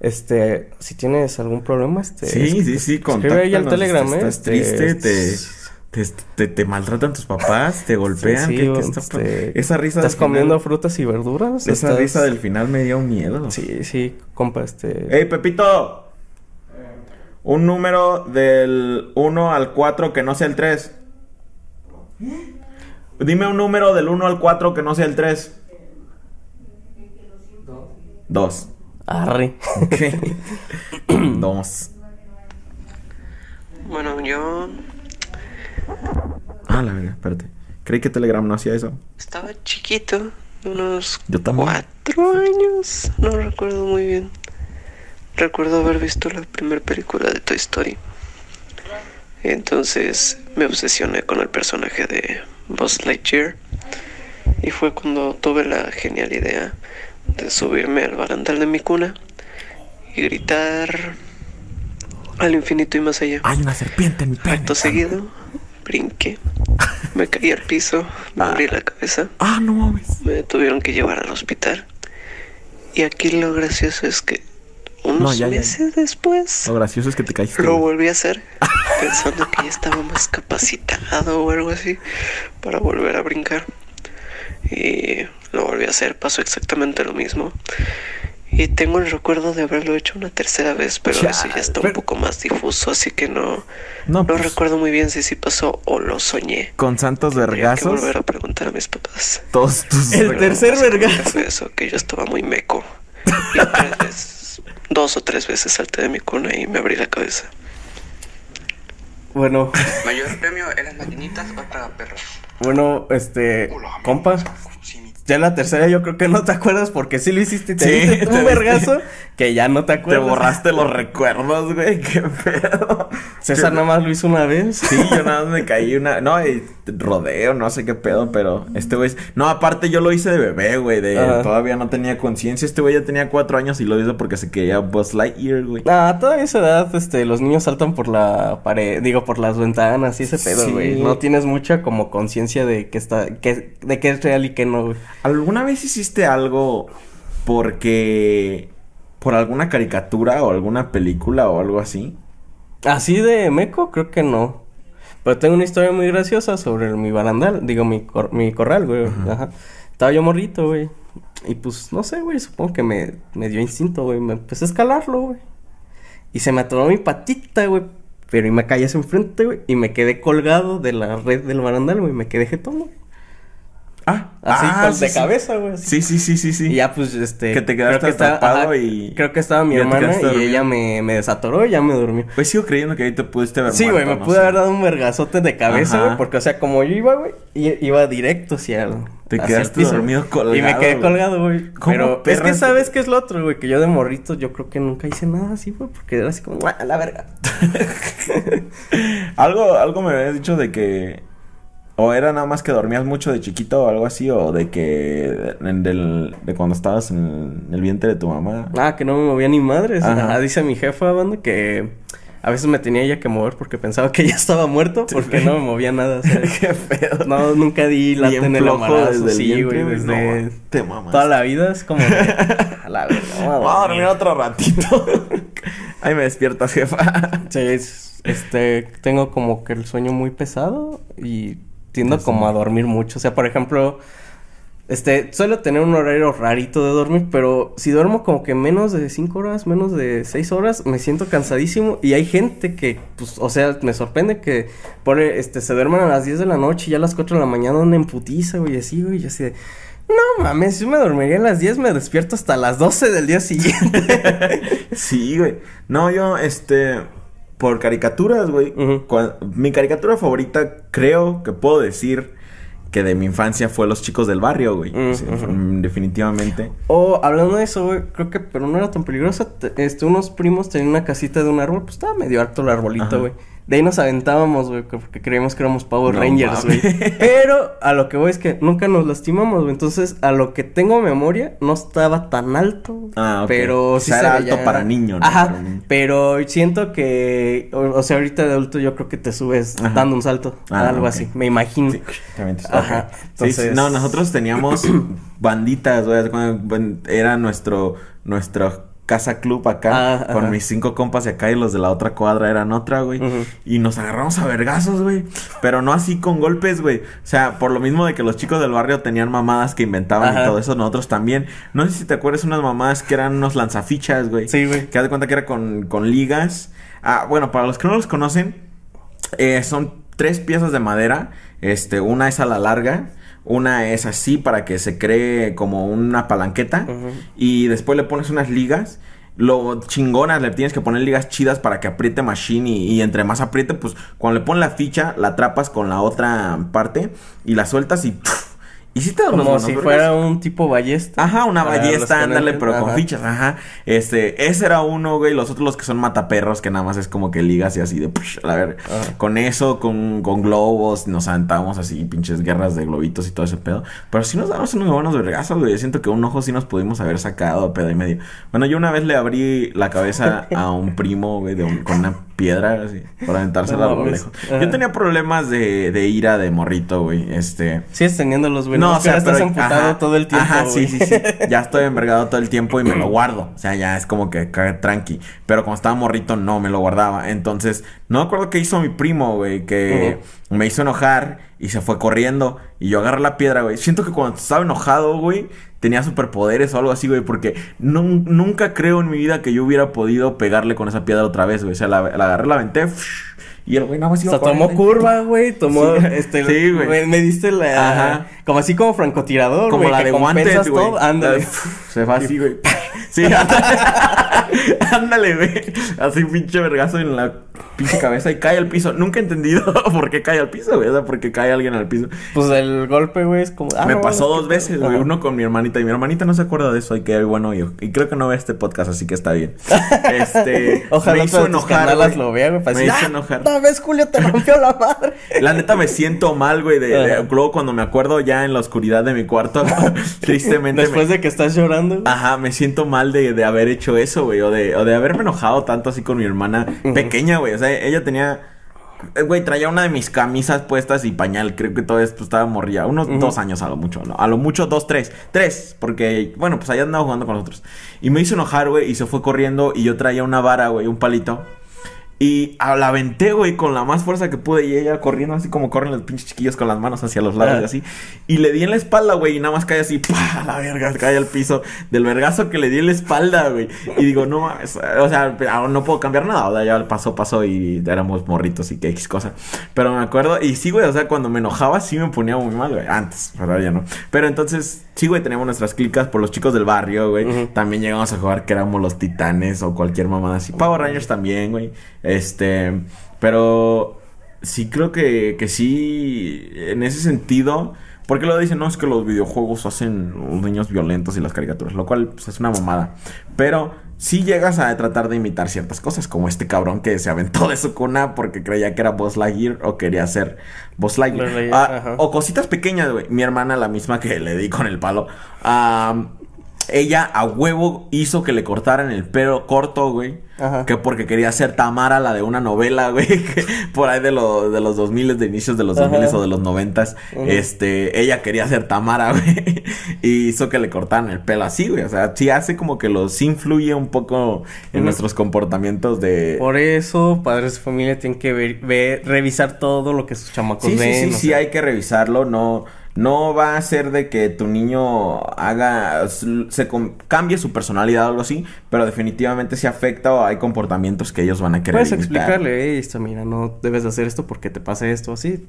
Este, si tienes algún problema, este... Sí, sí, sí, Escribe ahí al Telegram, ¿eh? Estás Este, triste, te, te, te, te maltratan tus papás, te golpean. Sí, ¿qué- qué está este, esa risa Estás del final- comiendo frutas y verduras. Esa estás- risa del final me dio miedo. Sí, sí, compa, este... ¡Ey, Pepito! Un número del 1 al 4 que no sea el 3. Dime un número del 1 al 4 que no sea el 3. 2. Arre. Ok. 2. Bueno, yo Ah, la verdad, espérate. Creí que Telegram no hacía eso. estaba chiquito, unos Yo también. cuatro años, no recuerdo muy bien. Recuerdo haber visto la primera película de Toy Story. Entonces me obsesioné con el personaje de Buzz Lightyear. Y fue cuando tuve la genial idea de subirme al barandal de mi cuna y gritar al infinito y más allá. Hay una serpiente en mi pene. Acto seguido, brinqué, me caí al piso, me Ah. abrí la cabeza, Ah, no mames. me tuvieron que llevar al hospital. Y aquí lo gracioso es que unos No, ya, ya. meses después Lo gracioso es que te caíste. lo volví a hacer, pensando que ya estaba más capacitado o algo así para volver a brincar. Y lo volví a hacer, pasó exactamente lo mismo. Y tengo el recuerdo de haberlo hecho una tercera vez, pero eso ya está un poco más difuso, así que no, No, no pues, recuerdo muy bien si sí pasó o lo soñé. Con santos que vergazos. volver a preguntar a mis papás. Todos tus. El tercer vergazo. Fue eso, que yo estaba muy meco. Y tres veces, dos o tres veces salté de mi cuna y me abrí la cabeza. Bueno, Mayor premio en las maquinitas o traga perros. bueno, este, compa, ya la tercera yo creo que no te acuerdas porque sí lo hiciste y te Sí, diste te un vergazo que ya no te Te acuerdas. borraste los recuerdos, güey. Qué pedo. César nada más lo hizo una vez. Sí, yo nada más me caí una. No, y rodeo, no sé qué pedo, pero este güey. No, aparte yo lo hice de bebé, güey. De todavía no tenía conciencia. Este güey ya tenía cuatro años y lo hizo porque se quería Buzz Lightyear, güey. Ah, toda esa edad, este, los niños saltan por la pared, digo, por las ventanas y ese pedo, Sí. güey. No tienes mucha como conciencia de que está, que, de que es real y que no, güey. ¿Alguna vez hiciste algo porque por alguna caricatura o alguna película o algo así? Así de meco, creo que no. Pero tengo una historia muy graciosa sobre mi barandal, digo, mi, cor- mi corral, güey. Ajá. Estaba yo morrito, güey. Y pues, no sé, güey, supongo que me, me dio instinto, güey. Me empecé a escalarlo, güey. Y se me atoró mi patita, güey. Pero y me caí hacia enfrente, güey. Y me quedé colgado de la red del barandal, güey. Me quedé jetón, güey. Ah, Así, ah, con- sí, de sí. cabeza, güey. Sí, sí, sí, sí, sí. Y ya, pues, este... Que te quedaste creo estaba- atrapado y- Creo que estaba mi hermana y ella me, me desatoró y ya me durmió. Pues sigo creyendo que ahí te pudiste haber Sí, güey, me no pude sé. haber dado un vergazote de cabeza, güey, porque, o sea, como yo iba, güey, iba directo hacia el. Te quedaste piso, dormido colgado, Y me quedé colgado, güey. ¿Cómo Pero es que? ¿sabes qué es lo otro, güey? Que yo de morrito, yo creo que nunca hice nada así, güey, porque era así como, "Ah, la verga. algo, algo me habías dicho de que. O era nada más que dormías mucho de chiquito o algo así, o de que. en del- de cuando estabas en el vientre de tu mamá. Ah, que no me movía ni madres. Ajá. Ah, dice mi jefa, banda, que a veces me tenía ella que mover porque pensaba que ya estaba muerto porque no me movía nada. o sea, Qué pedo. no, nunca di Bien en el desde el Sí, vientre, güey, desde no, te mamas. toda la vida es como... de, a la verga, vamos a Vamos a dormir. dormir otro ratito. Ahí me despiertas, jefa. Sí, es- este, tengo como que el sueño muy pesado y tiendo como a dormir mucho. O sea, por ejemplo, este, suelo tener un horario rarito de dormir, pero si duermo como que menos de 5 horas, menos de 6 horas, me siento cansadísimo y hay gente que, pues, o sea, me sorprende que pone, este, se duerman a las 10 de la noche y ya a las 4 de la mañana andan en putiza, güey, así, güey, y así de... No mames, yo me dormiría a las 10, me despierto hasta las 12 del día siguiente. Sí, güey. No, yo, este. Por caricaturas, güey. Cua- Mi caricatura favorita, creo que puedo decir que de mi infancia fue Los Chicos del Barrio, güey. Mm, Sí, mm, definitivamente. O hablando de eso, güey, creo que, pero no era tan peligrosa. te- Este, unos primos tenían una casita de un árbol, pues estaba medio harto el arbolito, Ajá. güey. De ahí nos aventábamos, güey, porque creíamos que éramos Power No Rangers, güey. Pero a lo que voy es que nunca nos lastimamos, güey. Entonces, a lo que tengo memoria, no estaba tan alto. Ah, ok. Pero O sí sea, se era alto para niño, ¿no? Ajá. Pero siento que, o, o sea, ahorita de adulto yo creo que te subes Ajá. dando un salto. Ah, algo así, me imagino. Sí, Ajá. Sí, Entonces- no, nosotros teníamos banditas, güey. Era nuestro, nuestro casa club acá. Ah, con ajá. mis cinco compas y acá y los de la otra cuadra eran otra, güey. Y nos agarramos a vergazos, güey. Pero no así con golpes, güey. O sea, por lo mismo de que los chicos del barrio tenían mamadas que inventaban y todo eso, nosotros también. No sé si te acuerdas unas mamadas que eran unos lanzafichas, güey. Sí, güey. Que haz de cuenta que era con, con ligas. Ah, bueno, para los que no los conocen, eh, son tres piezas de madera. Este, una es a la larga. Una es así para que se cree como una palanqueta. Y después le pones unas ligas. Lo chingonas, le tienes que poner ligas chidas para que apriete machine. Y, y entre más apriete, pues cuando le pones la ficha, la atrapas con la otra parte. Y la sueltas y. ¡puf! Y te Como si fuera un tipo ballesta. Ajá, una ballesta, ándale, pero con fichas, ajá. Este, ese era uno, güey. Los otros los que son mataperros, que nada más es como que ligas y así de push, a. Ajá. Con eso, con, con globos, nos aventábamos así, pinches guerras de globitos y todo ese pedo. Pero sí nos damos unos buenos vergazos, güey. Yo siento que un ojo sí nos pudimos haber sacado a pedo y medio. Bueno, yo una vez le abrí la cabeza a un primo, güey, de un- con una piedra, así, para aventársela No a lo lejos. Yo tenía problemas de, de ira de morrito, güey. Este. Sigues teniéndolos, güey. No, No, o sea, estás pero- emputado ajá, todo el tiempo, Ajá, sí, sí, sí. Ya estoy envergado todo el tiempo y me lo guardo. O sea, ya es como que tranqui. Pero cuando estaba morrito, no me lo guardaba. Entonces, no me acuerdo qué hizo mi primo, güey, que me hizo enojar y se fue corriendo. Y yo agarré la piedra, güey. Siento que cuando estaba enojado, güey, tenía superpoderes o algo así, güey, porque nun- nunca creo en mi vida que yo hubiera podido pegarle con esa piedra otra vez, güey. O sea, la, la agarré, la aventé. Y el güey nada más O sea, tomó curva, güey, tomó, Sí. este, Sí, güey. Me, me diste la, Ajá. como así como francotirador, Como la que de guantes, güey. ándale. Se va así, güey. Sí, ándale. ándale, güey. Así pinche vergazo en la pinche cabeza y cae al piso. Nunca he entendido por qué cae al piso, güey. O sea, por qué cae alguien al piso. Pues el golpe, güey, es como, ah, Me no, pasó que- dos veces, güey. Uno con mi hermanita. Y mi hermanita no se acuerda de eso. Y que bueno yo. Y creo que no ve este podcast, así que está bien. Este. Ojalá me hizo enojar. güey. lo güey, para Me hizo "Ah, enojar. Una vez Julio te rompió la madre. La neta me siento mal, güey. De, de- luego cuando me acuerdo ya en la oscuridad de mi cuarto, tristemente. me- Después de que estás llorando, güey. Ajá, me siento mal de, de haber hecho eso, güey. O de, o de haberme enojado tanto así con mi hermana pequeña, güey. O sea, ella tenía eh, güey, traía una de mis camisas puestas y pañal. Creo que todo esto estaba morrilla. Unos dos años a lo mucho, ¿no? A lo mucho dos, tres. Tres, porque, bueno, pues allá andaba jugando con nosotros. Y me hizo enojar, güey, y se fue corriendo. Y yo traía una vara, güey, un palito. Y a- la aventé, güey, con la más fuerza que pude. Y ella corriendo así como corren los pinches chiquillos con las manos hacia los lados Ah. y así. Y le di en la espalda, güey, y nada más cae así, ¡pah! La verga, cae al piso del vergazo que le di en la espalda, güey. Y digo, no mames, o sea, aún no puedo cambiar nada. O sea, ya pasó, pasó y éramos morritos y que X cosa. Pero me acuerdo, y sí, güey, o sea, cuando me enojaba, sí me ponía muy mal, güey. Antes, ahora ya no. Pero entonces, sí, güey, teníamos nuestras clicas por los chicos del barrio, güey. También llegamos a jugar que éramos los titanes o cualquier mamada así. Power Rangers también, güey. Este, pero sí creo que, que sí, en ese sentido, porque lo dicen, no, es que los videojuegos hacen los niños violentos y las caricaturas, lo cual pues, es una mamada. Pero sí llegas a tratar de imitar ciertas cosas, como este cabrón que se aventó de su cuna porque creía que era Buzz Lightyear o quería ser Buzz Lightyear. Ah, o cositas pequeñas, güey. Mi hermana, la misma que le di con el palo. ah, ella a huevo hizo que le cortaran el pelo corto, güey. Ajá. Que porque quería ser Tamara, la de una novela, güey. que por ahí de, lo- de los 2000, de inicios de los Ajá. 2000 o de los 90. Ujú. Este, ella quería ser Tamara, güey. y hizo que le cortaran el pelo así, güey. O sea, sí hace como que los influye un poco en nuestros comportamientos de... Por eso, padres de familia tienen que ver, ver- revisar todo lo que sus chamacos Sí, sí, ven. sí, sí, sea. hay que revisarlo. No, no va a ser de que tu niño haga, se cambie su personalidad o algo así, pero definitivamente se afecta o hay comportamientos que ellos van a querer Puedes imitar. explicarle, "Ey, esto, mira, no debes de hacer esto porque te pasa esto, así.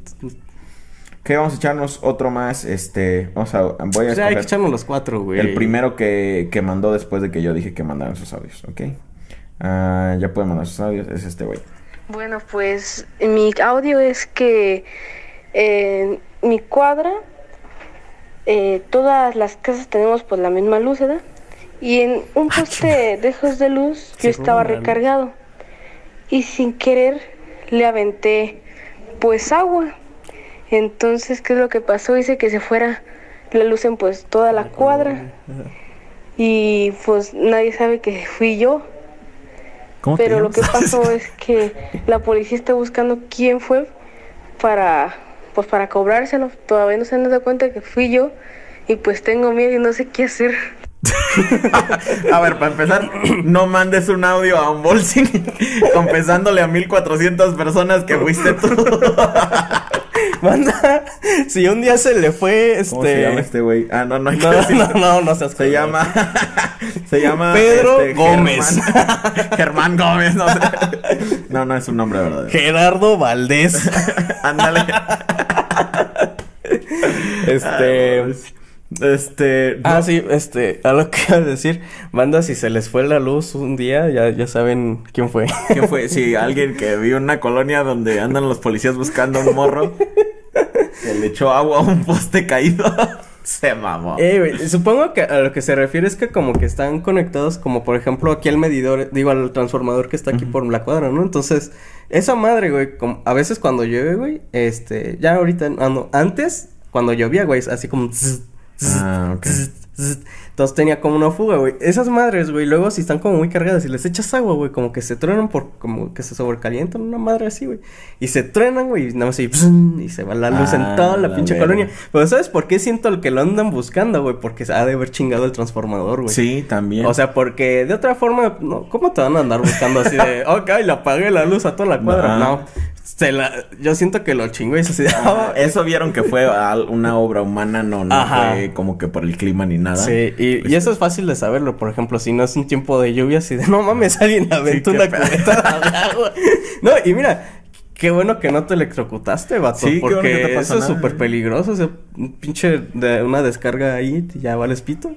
Que vamos a echarnos otro más, este, vamos a, voy a O sea, hay que echarnos los cuatro, güey. el primero que, que mandó después de que yo dije que mandaran sus audios, ¿ok? Ah, ya pueden mandar sus audios, es este güey. Bueno, pues mi audio es que en mi cuadra, eh, todas las casas tenemos pues la misma luz, ¿verdad? Y en un poste de esos de luz yo estaba recargado y sin querer le aventé pues agua. Entonces, ¿qué es lo que pasó? Hice que se fuera la luz en pues toda la cuadra y pues nadie sabe que fui yo. ¿Cómo te Pero lo que pasó es que la policía está buscando quién fue para pues para cobrárselo. Todavía no se han dado cuenta que fui yo y pues tengo miedo y no sé qué hacer. A ver, para empezar, no mandes un audio a un bolsing confesándole a 1400 personas que fuiste tú. Manda, si un día se le fue, este... ¿Cómo se llama este güey? Ah, no, no hay que No, decirlo. no, no, no seas Se llama. se llama. Pedro este, Gómez. Germán, Germán Gómez, no sé. No, no es un nombre verdadero. Gerardo Valdés. Ándale. este... Este. Ah, no- sí, este, a lo que iba a decir, banda, si se les fue la luz un día, ya, ya saben quién fue. ¿Quién fue? Sí, alguien que en una colonia donde andan los policías buscando un morro. Que le echó agua a un poste caído. Se mamó. Eh, supongo que a lo que se refiere es que como que están conectados, como por ejemplo aquí al medidor, digo al transformador que está aquí por la cuadra, ¿no? Entonces, esa madre, güey, como- a veces cuando llueve, güey, este, ya ahorita, ah, no, antes, cuando llovía, güey, así como... Ah, ok. entonces tenía como una fuga, güey. Esas madres, güey, luego si están como muy cargadas y les echas agua, güey, como que se truenan por, como que se sobrecalientan una madre así, güey. Y se truenan, güey, y nada más así, pzum, y se va la luz Ah, en toda la la pinche colonia. Pero ¿sabes por qué siento el que lo andan buscando, güey? Porque se ha de haber chingado el transformador, güey. Sí, también. O sea, porque de otra forma, no, ¿cómo te van a andar buscando así de, ok, le apagué la luz a toda la cuadra? Ajá. No, se la, yo siento que lo chingó y se Ah, eso vieron que fue una obra humana, no, no Ajá. fue como que por el clima ni nada. Sí, y, y eso es fácil de saberlo, por ejemplo, si no es un tiempo de lluvia, así de, no mames, alguien aventó qué una cubeta de agua. No, y mira, qué bueno que no te electrocutaste, vato, Sí, qué bueno porque que te pasó eso es súper peligroso, o sea, un pinche, de una descarga ahí, ya vales pito.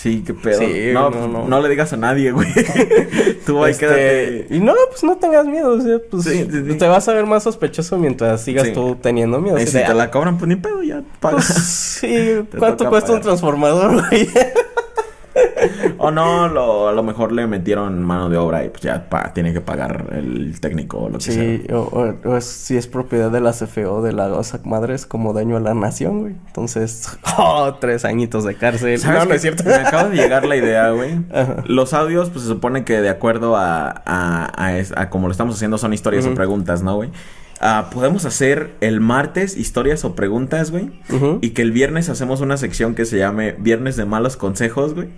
Sí, qué pedo. Sí, no, no, no, no. le digas a nadie, güey. Tú ahí Este, quédate. Y no, pues no tengas miedo, o sea, pues Sí, sí, sí. te vas a ver más sospechoso mientras sigas Sí. tú teniendo miedo. Y si te "Ah, la cobran, pues ni pedo, ya pues, pagas. sí, Te ¿cuánto cuesta un transformador, güey? o no, lo, a lo mejor le metieron mano de obra y pues ya pa- tiene que pagar el técnico o lo que sea. Sí, o, o- o es- si es propiedad de la CFO de la OSAC Madre, es como daño a la nación, güey. Entonces, oh, tres añitos de cárcel. ¿Sabes No, no es cierto. Me acaba de llegar la idea, güey. Ajá. Los audios, pues se supone que de acuerdo a, a, a, es- a como lo estamos haciendo son historias o Ujú. preguntas, ¿no, güey? Ah, podemos hacer el martes historias o preguntas, güey. Y que el viernes hacemos una sección que se llame Viernes de Malos Consejos, güey.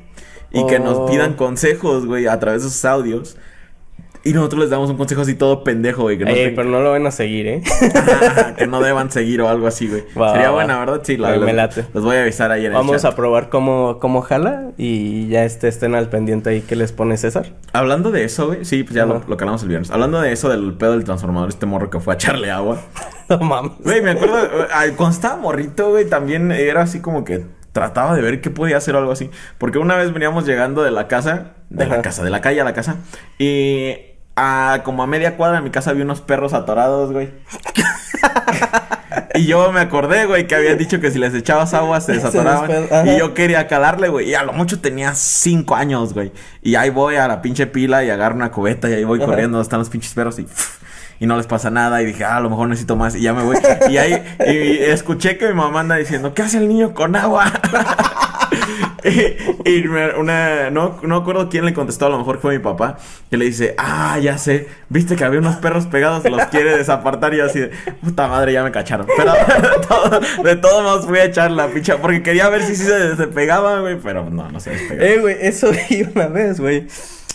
Y que Oh. nos pidan consejos, güey, a través de sus audios. Y nosotros les damos un consejo así todo pendejo, güey. Que no, Ey, pero no lo van a seguir, ¿eh? Ajá, que no deban seguir o algo así, güey. Sería buena. ¿verdad? Sí, la, Me- late. Les voy a avisar ahí en el Vamos chat. a probar cómo, cómo jala y ya este, estén al pendiente ahí que les pone César. Hablando de eso, güey. Sí, pues ya lo, lo calamos el viernes. Hablando de eso, del pedo del transformador, este morro que fue a echarle agua. No mames. Güey, me acuerdo, cuando estaba morrito, güey, también era así como que trataba de ver qué podía hacer o algo así. Porque una vez veníamos llegando de la casa, de la casa, de la calle a la casa, y a, como a media cuadra de mi casa había unos perros atorados, güey. Y yo me acordé, güey, que habían dicho que si les echabas agua se desatoraban. y yo quería calarle, güey. Y a lo mucho tenía cinco años, güey. Y ahí voy a la pinche pila y agarro una cubeta y ahí voy Ajá. corriendo donde están los pinches perros y... Y no les pasa nada. Y dije, ah, a lo mejor necesito más. Y ya me voy. Y ahí y escuché que mi mamá anda diciendo, ¿qué hace el niño con agua? y una, no, no acuerdo quién le contestó, a lo mejor fue mi papá, que le dice, ah, ya sé, viste que había unos perros pegados, los quiere desapartar y así de, puta madre, ya me cacharon. Pero de, todo- de todos modos fui a echar la picha, porque quería ver si sí se, se pegaba, güey, pero no, no se despegaba. Eh, güey, eso vi una vez, güey.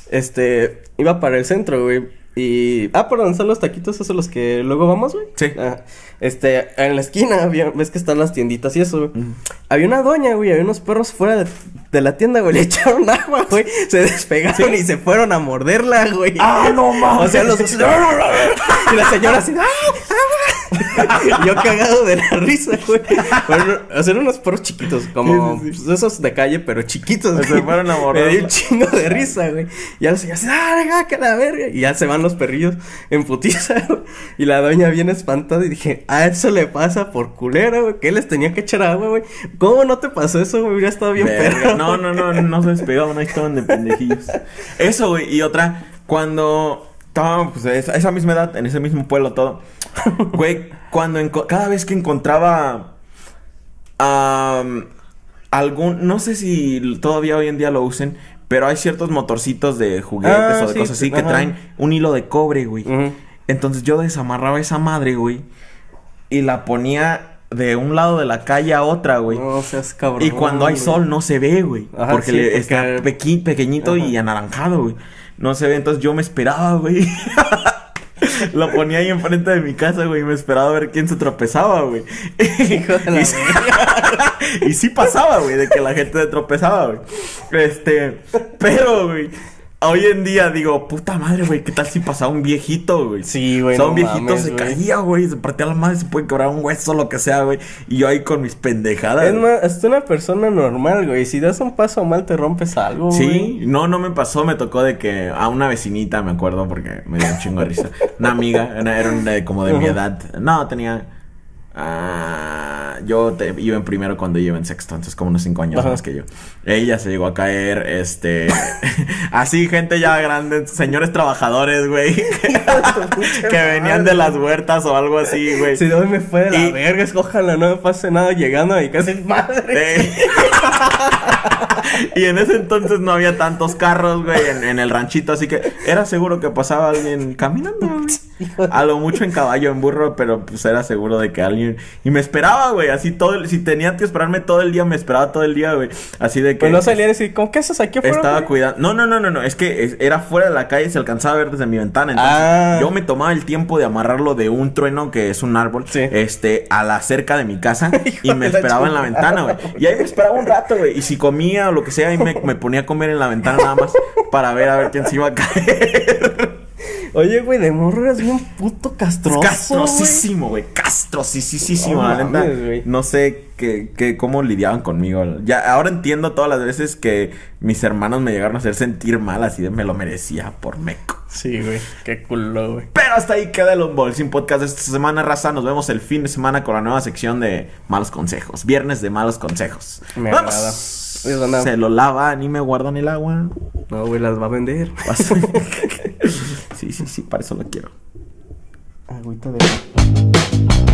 Este, iba para el centro, güey. Y. Ah, por donde están los taquitos, esos los que luego vamos, güey. Sí. Ah, este, en la esquina había, ves que están las tienditas y eso, güey. Había una doña, güey, había unos perros fuera de, de la tienda, güey. Le echaron agua, güey. Se despegaron y se fueron a morderla, güey. ¡Ah, no mames! O sea, los. y la señora así. ¡ah! Yo cagado de la risa, güey. Bueno, eran unos perros chiquitos, como Sí, sí, sí. pues, esos de calle, pero chiquitos. Se fueron a Me dio un chingo de risa, güey. Y ya los señores, ¡ah, que la verga! Y ya se van los perrillos en putiza, güey. Y la doña bien espantada y dije, a eso le pasa por culero, güey. Que les tenía que echar agua, güey. ¿Cómo no te pasó eso, güey? Hubiera estado bien Verga. perro. No, no, no, no se despegaban, ahí estaban de pendejillos. Eso, güey. Y otra, cuando estábamos, pues, a esa, misma edad, en ese mismo pueblo, todo. Güey, cuando cada vez que encontraba am, algún, no sé si todavía hoy en día lo usen, pero hay ciertos motorcitos de juguetes Ah, o de sí, cosas así que traen un hilo de cobre, güey. Entonces yo desamarraba esa madre, güey, y la ponía de un lado de la calle a otra, güey. No seas cabrón. Y cuando hay sol no se ve, güey. Porque sí, le- porque- está pequi- pequeñito y anaranjado, güey. No se ve, entonces yo me esperaba, güey. Lo ponía ahí enfrente de mi casa, güey, y me esperaba a ver quién se tropezaba, güey. Hijo de la y, sí, y sí pasaba, güey, de que la gente se tropezaba, güey. Este, pero, güey, hoy en día digo, puta madre, güey, ¿qué tal si pasaba un viejito, güey? Sí, güey, O sea, no un viejito mames, se caía, güey, se partía la madre, se puede quebrar un hueso, lo que sea, güey. Y yo ahí con mis pendejadas. Es más, es una persona normal, güey. Si das un paso mal, te rompes algo, güey. Sí, no, no me pasó, me tocó de que a una vecinita, me acuerdo, porque me dio un chingo de risa. Una amiga, era, era como de mi edad. No, tenía. Ah, yo te- iba en primero cuando iba en sexto, entonces como unos cinco años Ajá. más que yo. Ella se llegó a caer, este. así, gente ya grande, señores trabajadores, güey. que venían de las huertas o algo así, güey. Si hoy me fue de la Y- verga, no me pase nada llegando a mi casa. Madre. Y en ese entonces no había tantos carros, güey, en, en el ranchito, así que era seguro que pasaba alguien caminando, güey. A lo mucho en caballo, en burro, pero pues era seguro de que alguien... Y me esperaba, güey, así todo el... Si tenía que esperarme todo el día, me esperaba todo el día, güey. Así de que... Pues no salían y decir, ¿cómo qué haces aquí afuera? Estaba güey?" cuidando. No, no, no, no, no. Es que era fuera de la calle, se alcanzaba a ver desde mi ventana. Entonces, Ah. yo me tomaba el tiempo de amarrarlo de un trueno, que es un árbol, Sí. este, a la cerca de mi casa. Y me esperaba en la ventana, güey. Y ahí me esperaba un rato, güey. Y si comía o lo que sea, ahí me, me ponía a comer en la ventana nada más para ver a ver quién se iba a caer. Oye, güey, de morro eras bien puto castroso. Castrosísimo, güey. Castrosísimo, No la neta. No sé qué, qué, cómo lidiaban conmigo. Ya, ahora entiendo todas las veces que mis hermanos me llegaron a hacer sentir mal, así de me lo merecía por meco. Sí, güey. Qué culo, güey. Pero hasta ahí queda el Unboxing Podcast de esta semana, raza. Nos vemos el fin de semana con la nueva sección de malos consejos. Viernes de malos consejos. Me ¡Vamos! agrada. Se lo lavan y me guardan el agua. No, güey, las va a vender. Sí, sí, sí, para eso lo quiero. Agüita de...